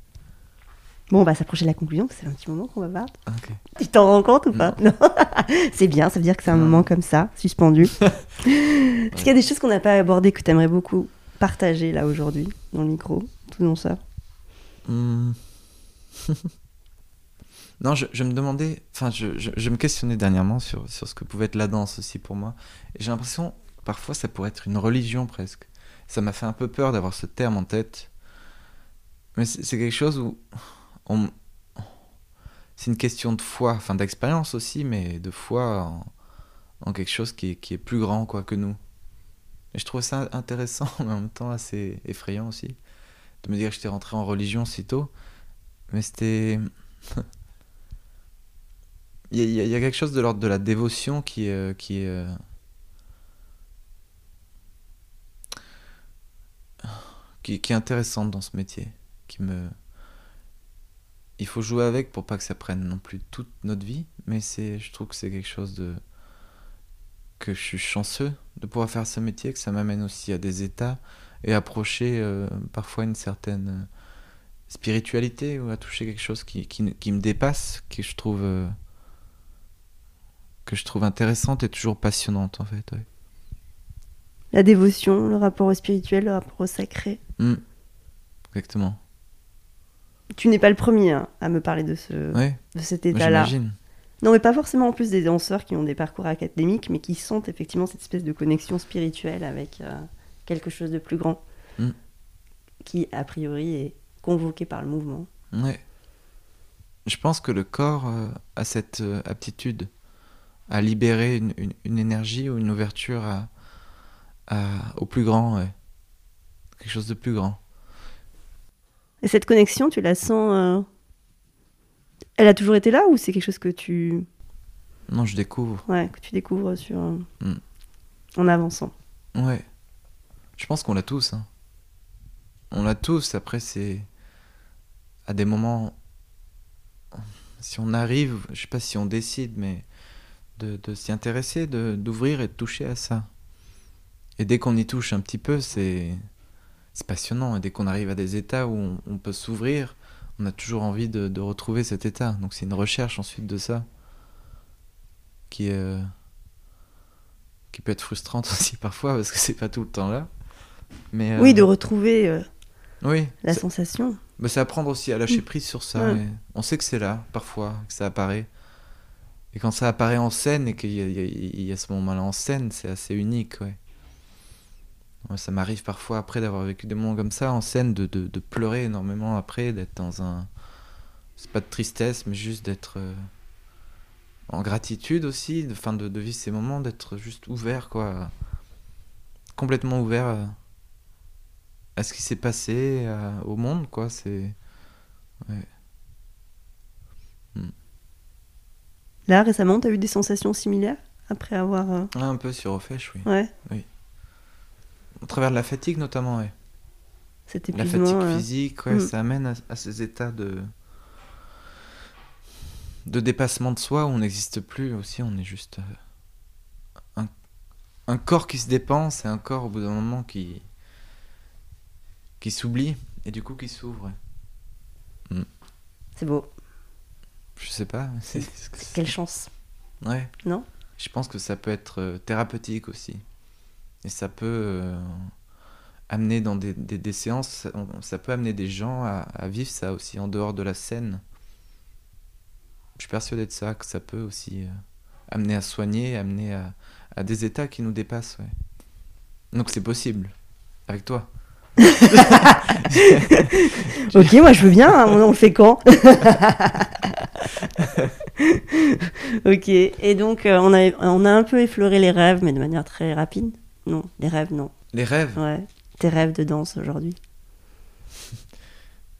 Bon, on va s'approcher de la conclusion, parce que c'est un petit moment qu'on va voir. Ok. Tu t'en rends compte ou pas? Non. c'est bien, ça veut dire que c'est un Non. moment comme ça, suspendu. Est-ce qu'il y a des choses qu'on n'a pas abordées que tu aimerais beaucoup partager là aujourd'hui, dans le micro, tout dans ça? Hmm. non, je, je me demandais, enfin, je, je- je me questionnais dernièrement sur, sur ce que pouvait être la danse aussi pour moi. Et j'ai l'impression, parfois, ça pourrait être une religion presque. Ça m'a fait un peu peur d'avoir ce terme en tête. Mais c'est quelque chose où c'est une question de foi, enfin d'expérience aussi, mais de foi en, quelque chose qui est, plus grand que nous. Et je trouve ça intéressant, mais en même temps assez effrayant aussi, de me dire que j'étais rentré en religion si tôt. Mais c'était. Il y, a- quelque chose de l'ordre de la dévotion qui est. euh, euh, qui est intéressante dans ce métier. Qui me. Il faut jouer avec pour pas que ça prenne non plus toute notre vie, mais c'est, je trouve que c'est quelque chose de. que je suis chanceux de pouvoir faire ce métier, que ça m'amène aussi à des états et approcher euh, parfois une certaine euh, spiritualité ou à toucher quelque chose qui, qui, qui me dépasse, que je trouve euh, que je trouve intéressante et toujours passionnante en fait. ouais. La dévotion, le rapport au spirituel, le rapport au sacré. Mm. Exactement. Tu n'es pas le premier hein, à me parler de, ce, Ouais, de cet état-là. j'imagine. Non, mais pas forcément en plus des danseurs qui ont des parcours académiques, mais qui sentent effectivement cette espèce de connexion spirituelle avec euh, quelque chose de plus grand, Mm. qui a priori est convoqué par le mouvement. Ouais. Je pense que le corps euh, a cette euh, aptitude à libérer une, une- une énergie ou une ouverture à, à- au plus grand, ouais. Quelque chose de plus grand. Et cette connexion, tu la sens. euh, Elle a toujours été là ou c'est quelque chose que tu, Non, je découvre. ouais, que tu découvres sur euh, Mm. en avançant Ouais. Je pense qu'on l'a tous. hein. On l'a tous. Après, c'est à des moments. Si on arrive, je sais pas si on décide, mais de, de s'y intéresser, d'ouvrir et de toucher à ça. Et dès qu'on y touche un petit peu, c'est c'est passionnant. Et dès qu'on arrive à des états où on, on peut s'ouvrir, on a toujours envie de, de retrouver cet état. Donc c'est une recherche ensuite de ça qui euh, qui peut être frustrante aussi parfois parce que c'est pas tout le temps là. Mais euh, Oui, de retrouver euh, oui, la sensation. c'est apprendre aussi à lâcher Mm. prise sur ça. Ouais. On sait que c'est là parfois que ça apparaît. Et quand ça apparaît en scène et qu'il y, y a ce moment-là en scène, c'est assez unique, ouais. Ouais, ça m'arrive parfois après d'avoir vécu des moments comme ça en scène de, de, de pleurer énormément après, d'être dans un. C'est pas de tristesse, mais juste d'être euh, en gratitude aussi, de, fin de, de vivre ces moments, d'être juste ouvert, quoi. Complètement ouvert à, à ce qui s'est passé, à- au monde, quoi. C'est. Là, récemment, tu as eu des sensations similaires après avoir. euh, Ah, un peu sur Ofèche, oui. Ouais, Au travers de la fatigue, notamment, ouais. cet La fatigue physique, ouais, mm. ça amène à, à ces états de de dépassement de soi où on n'existe plus aussi, on est juste euh, un, un corps qui se dépense et un corps au bout d'un moment qui qui s'oublie et du coup qui s'ouvre. ouais. C'est beau. Je sais pas, Quelle chance. ouais. Non? Je pense que ça peut être euh, thérapeutique aussi. Et ça peut euh, amener dans des, des- séances, ça, peut amener des gens à, vivre ça aussi en dehors de la scène. Je suis persuadé de ça, que ça peut aussi euh, amener à soigner, amener à, des états qui nous dépassent. Donc c'est possible, avec toi. Ok, moi je veux bien, hein, on, on le fait quand? Ok, et donc euh, on, a, on a un peu effleuré les rêves, mais de manière très rapide. Non, les rêves, non. Les rêves, Ouais, tes rêves de danse aujourd'hui.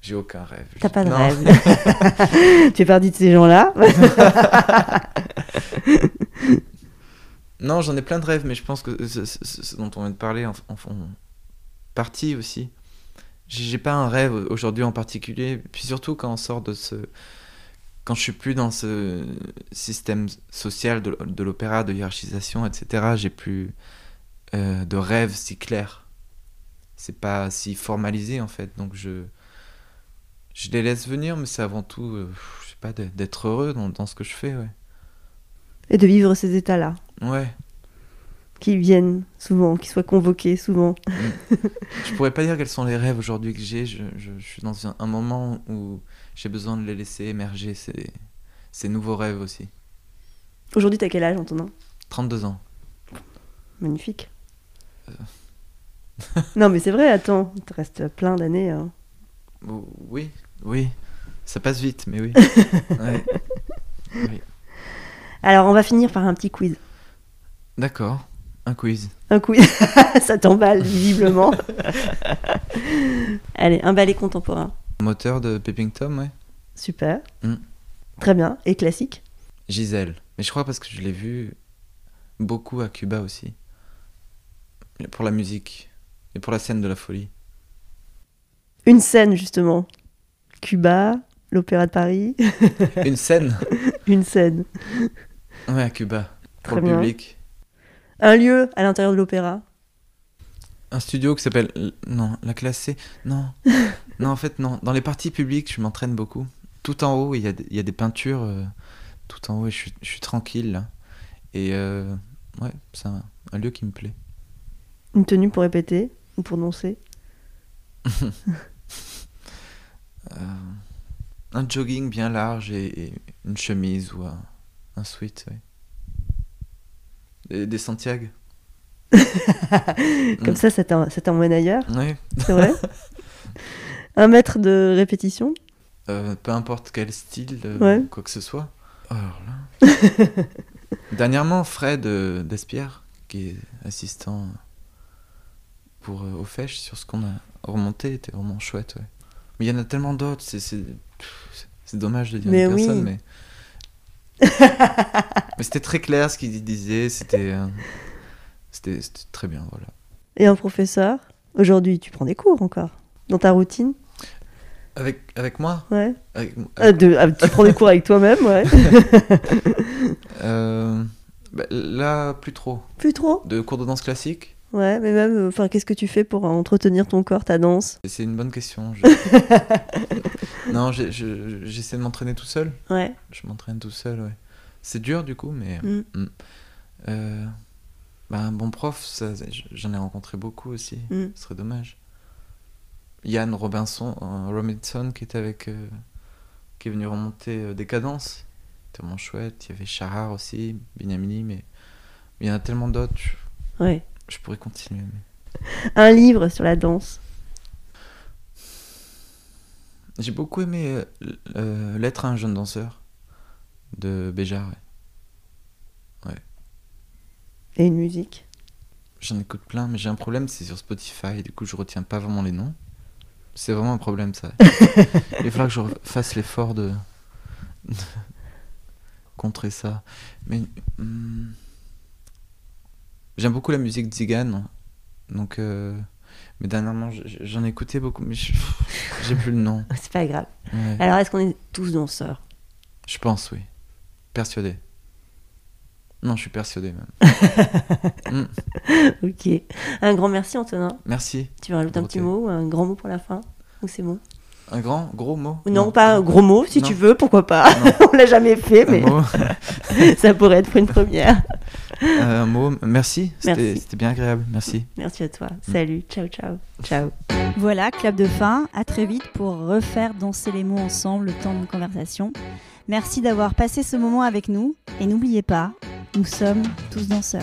j'ai aucun rêve. T'as pas de Non. rêve. tu es parti de ces gens-là? Non, j'en ai plein de rêves, mais je pense que ce, ce- ce dont on vient de parler en, en font partie aussi. J'ai pas un rêve aujourd'hui en particulier, puis surtout quand on sort de ce. Quand je suis plus dans ce système social de, de l'opéra, de hiérarchisation, etc., j'ai plus euh, de rêves si clairs. C'est pas si formalisé en fait, donc je. Je les laisse venir, mais c'est avant tout, euh, je sais pas, d'être- d'être heureux dans, dans ce que je fais, ouais. Et de vivre ces états-là, Ouais. qui viennent souvent, qui soient convoqués souvent. Je pourrais pas dire quels sont les rêves aujourd'hui que j'ai. Je, je- je suis dans un, un moment où j'ai besoin de les laisser émerger, ces, ces nouveaux rêves aussi. Aujourd'hui, t'as quel âge, Antonin? 32 ans. Magnifique. Non, mais c'est vrai, attends, il te reste plein d'années. hein. Ou- Oui, oui. Ça passe vite, mais oui. Ouais. Oui. Alors, on va finir par un petit quiz. D'accord. Un quiz. Un quiz. Ça t'emballe, visiblement. Allez, un ballet contemporain. Moteur de Peeping Tom, ouais. Super. Mm. Très bien. Et classique? Gisèle. Mais je crois parce que je l'ai vu beaucoup à Cuba aussi. Pour la musique. Et pour la scène de la folie. Une scène, justement. Cuba, l'Opéra de Paris. Une scène Une scène. Ouais, à Cuba. Pour Très le bien. public. Un lieu à l'intérieur de l'opéra. Un studio qui s'appelle. Non, la classe C. Non. non, en fait, non. Dans les parties publiques, je m'entraîne beaucoup. Tout en haut, il y a, des- il y a des peintures. euh, tout en haut, et je suis, je suis tranquille, là. Et euh, ouais, c'est un, un lieu qui me plaît. Une tenue pour répéter ou pour danser. Euh, un jogging bien large et, et une chemise ou un, un sweat, ouais. Des, des Santiago. Comme Mm. ça, ça t'emmène ailleurs, Ouais. c'est vrai Un mètre de répétition Euh, peu importe quel style, euh, Ouais. quoi que ce soit. Alors là. Dernièrement, Fred euh, Despierre, qui est assistant pour euh, sur ce qu'on a remonté, était vraiment chouette. Ouais. Mais il y en a tellement d'autres, c'est, dommage de dire Mais une oui. personne, mais. mais c'était très clair ce qu'il disait, c'était, euh, c'était, très bien, voilà. Et un professeur Aujourd'hui, tu prends des cours encore Dans ta routine? Avec, avec moi? Ouais. avec, de- ah, Tu prends des cours avec toi-même, ouais. euh, bah, Là, plus trop. Plus trop? De cours de danse classique Ouais, mais même, euh, enfin, qu'est-ce que tu fais pour euh, entretenir ton corps, ta danse? C'est une bonne question. je- non, je- j'essaie de m'entraîner tout seul. Ouais. Je m'entraîne tout seul, ouais. C'est dur du coup, mais. Mm. Euh, bah, un bon prof, j'en ai rencontré beaucoup aussi. Mm. Ce serait dommage. Yann Robinson, euh, Robinson qui était avec. euh, qui est venu remonter des cadences. C'était vraiment chouette. Il y avait Chahar aussi, Binyamini, mais. il y en a tellement d'autres. Ouais. Je pourrais continuer. mais- Un livre sur la danse. J'ai beaucoup aimé euh, euh, Lettre à un jeune danseur de Béjar. ouais. Et une musique. J'en écoute plein, mais j'ai un problème, c'est sur Spotify. Du coup, je retiens pas vraiment les noms. C'est vraiment un problème, ça. Il va falloir que je fasse l'effort de... de contrer ça. Mais hum, j'aime beaucoup la musique Zigan. Donc, euh, mais dernièrement, j'en ai écouté beaucoup, mais je- j'ai plus le nom. C'est pas grave. Ouais. Alors, est-ce qu'on est tous danseurs? Je pense, oui. Persuadé. Non, je suis persuadé même. Mm, Ok. Un grand merci, Antonin. Merci. Tu veux rajouter un petit mot, un grand mot pour la fin? Ou c'est bon Un grand, gros mot? Non, pas un gros mot, si Non. tu veux, pourquoi pas. On l'a jamais fait, Un mais mot, ça pourrait être pour une première. euh, un mot. Merci, c'était Merci. c'était bien agréable. Merci. Merci à toi. Salut, ciao, ciao. Ciao. Voilà, clap de fin. À très vite pour refaire danser les mots ensemble le temps d'une conversation. Merci d'avoir passé ce moment avec nous. Et n'oubliez pas, nous sommes tous danseurs.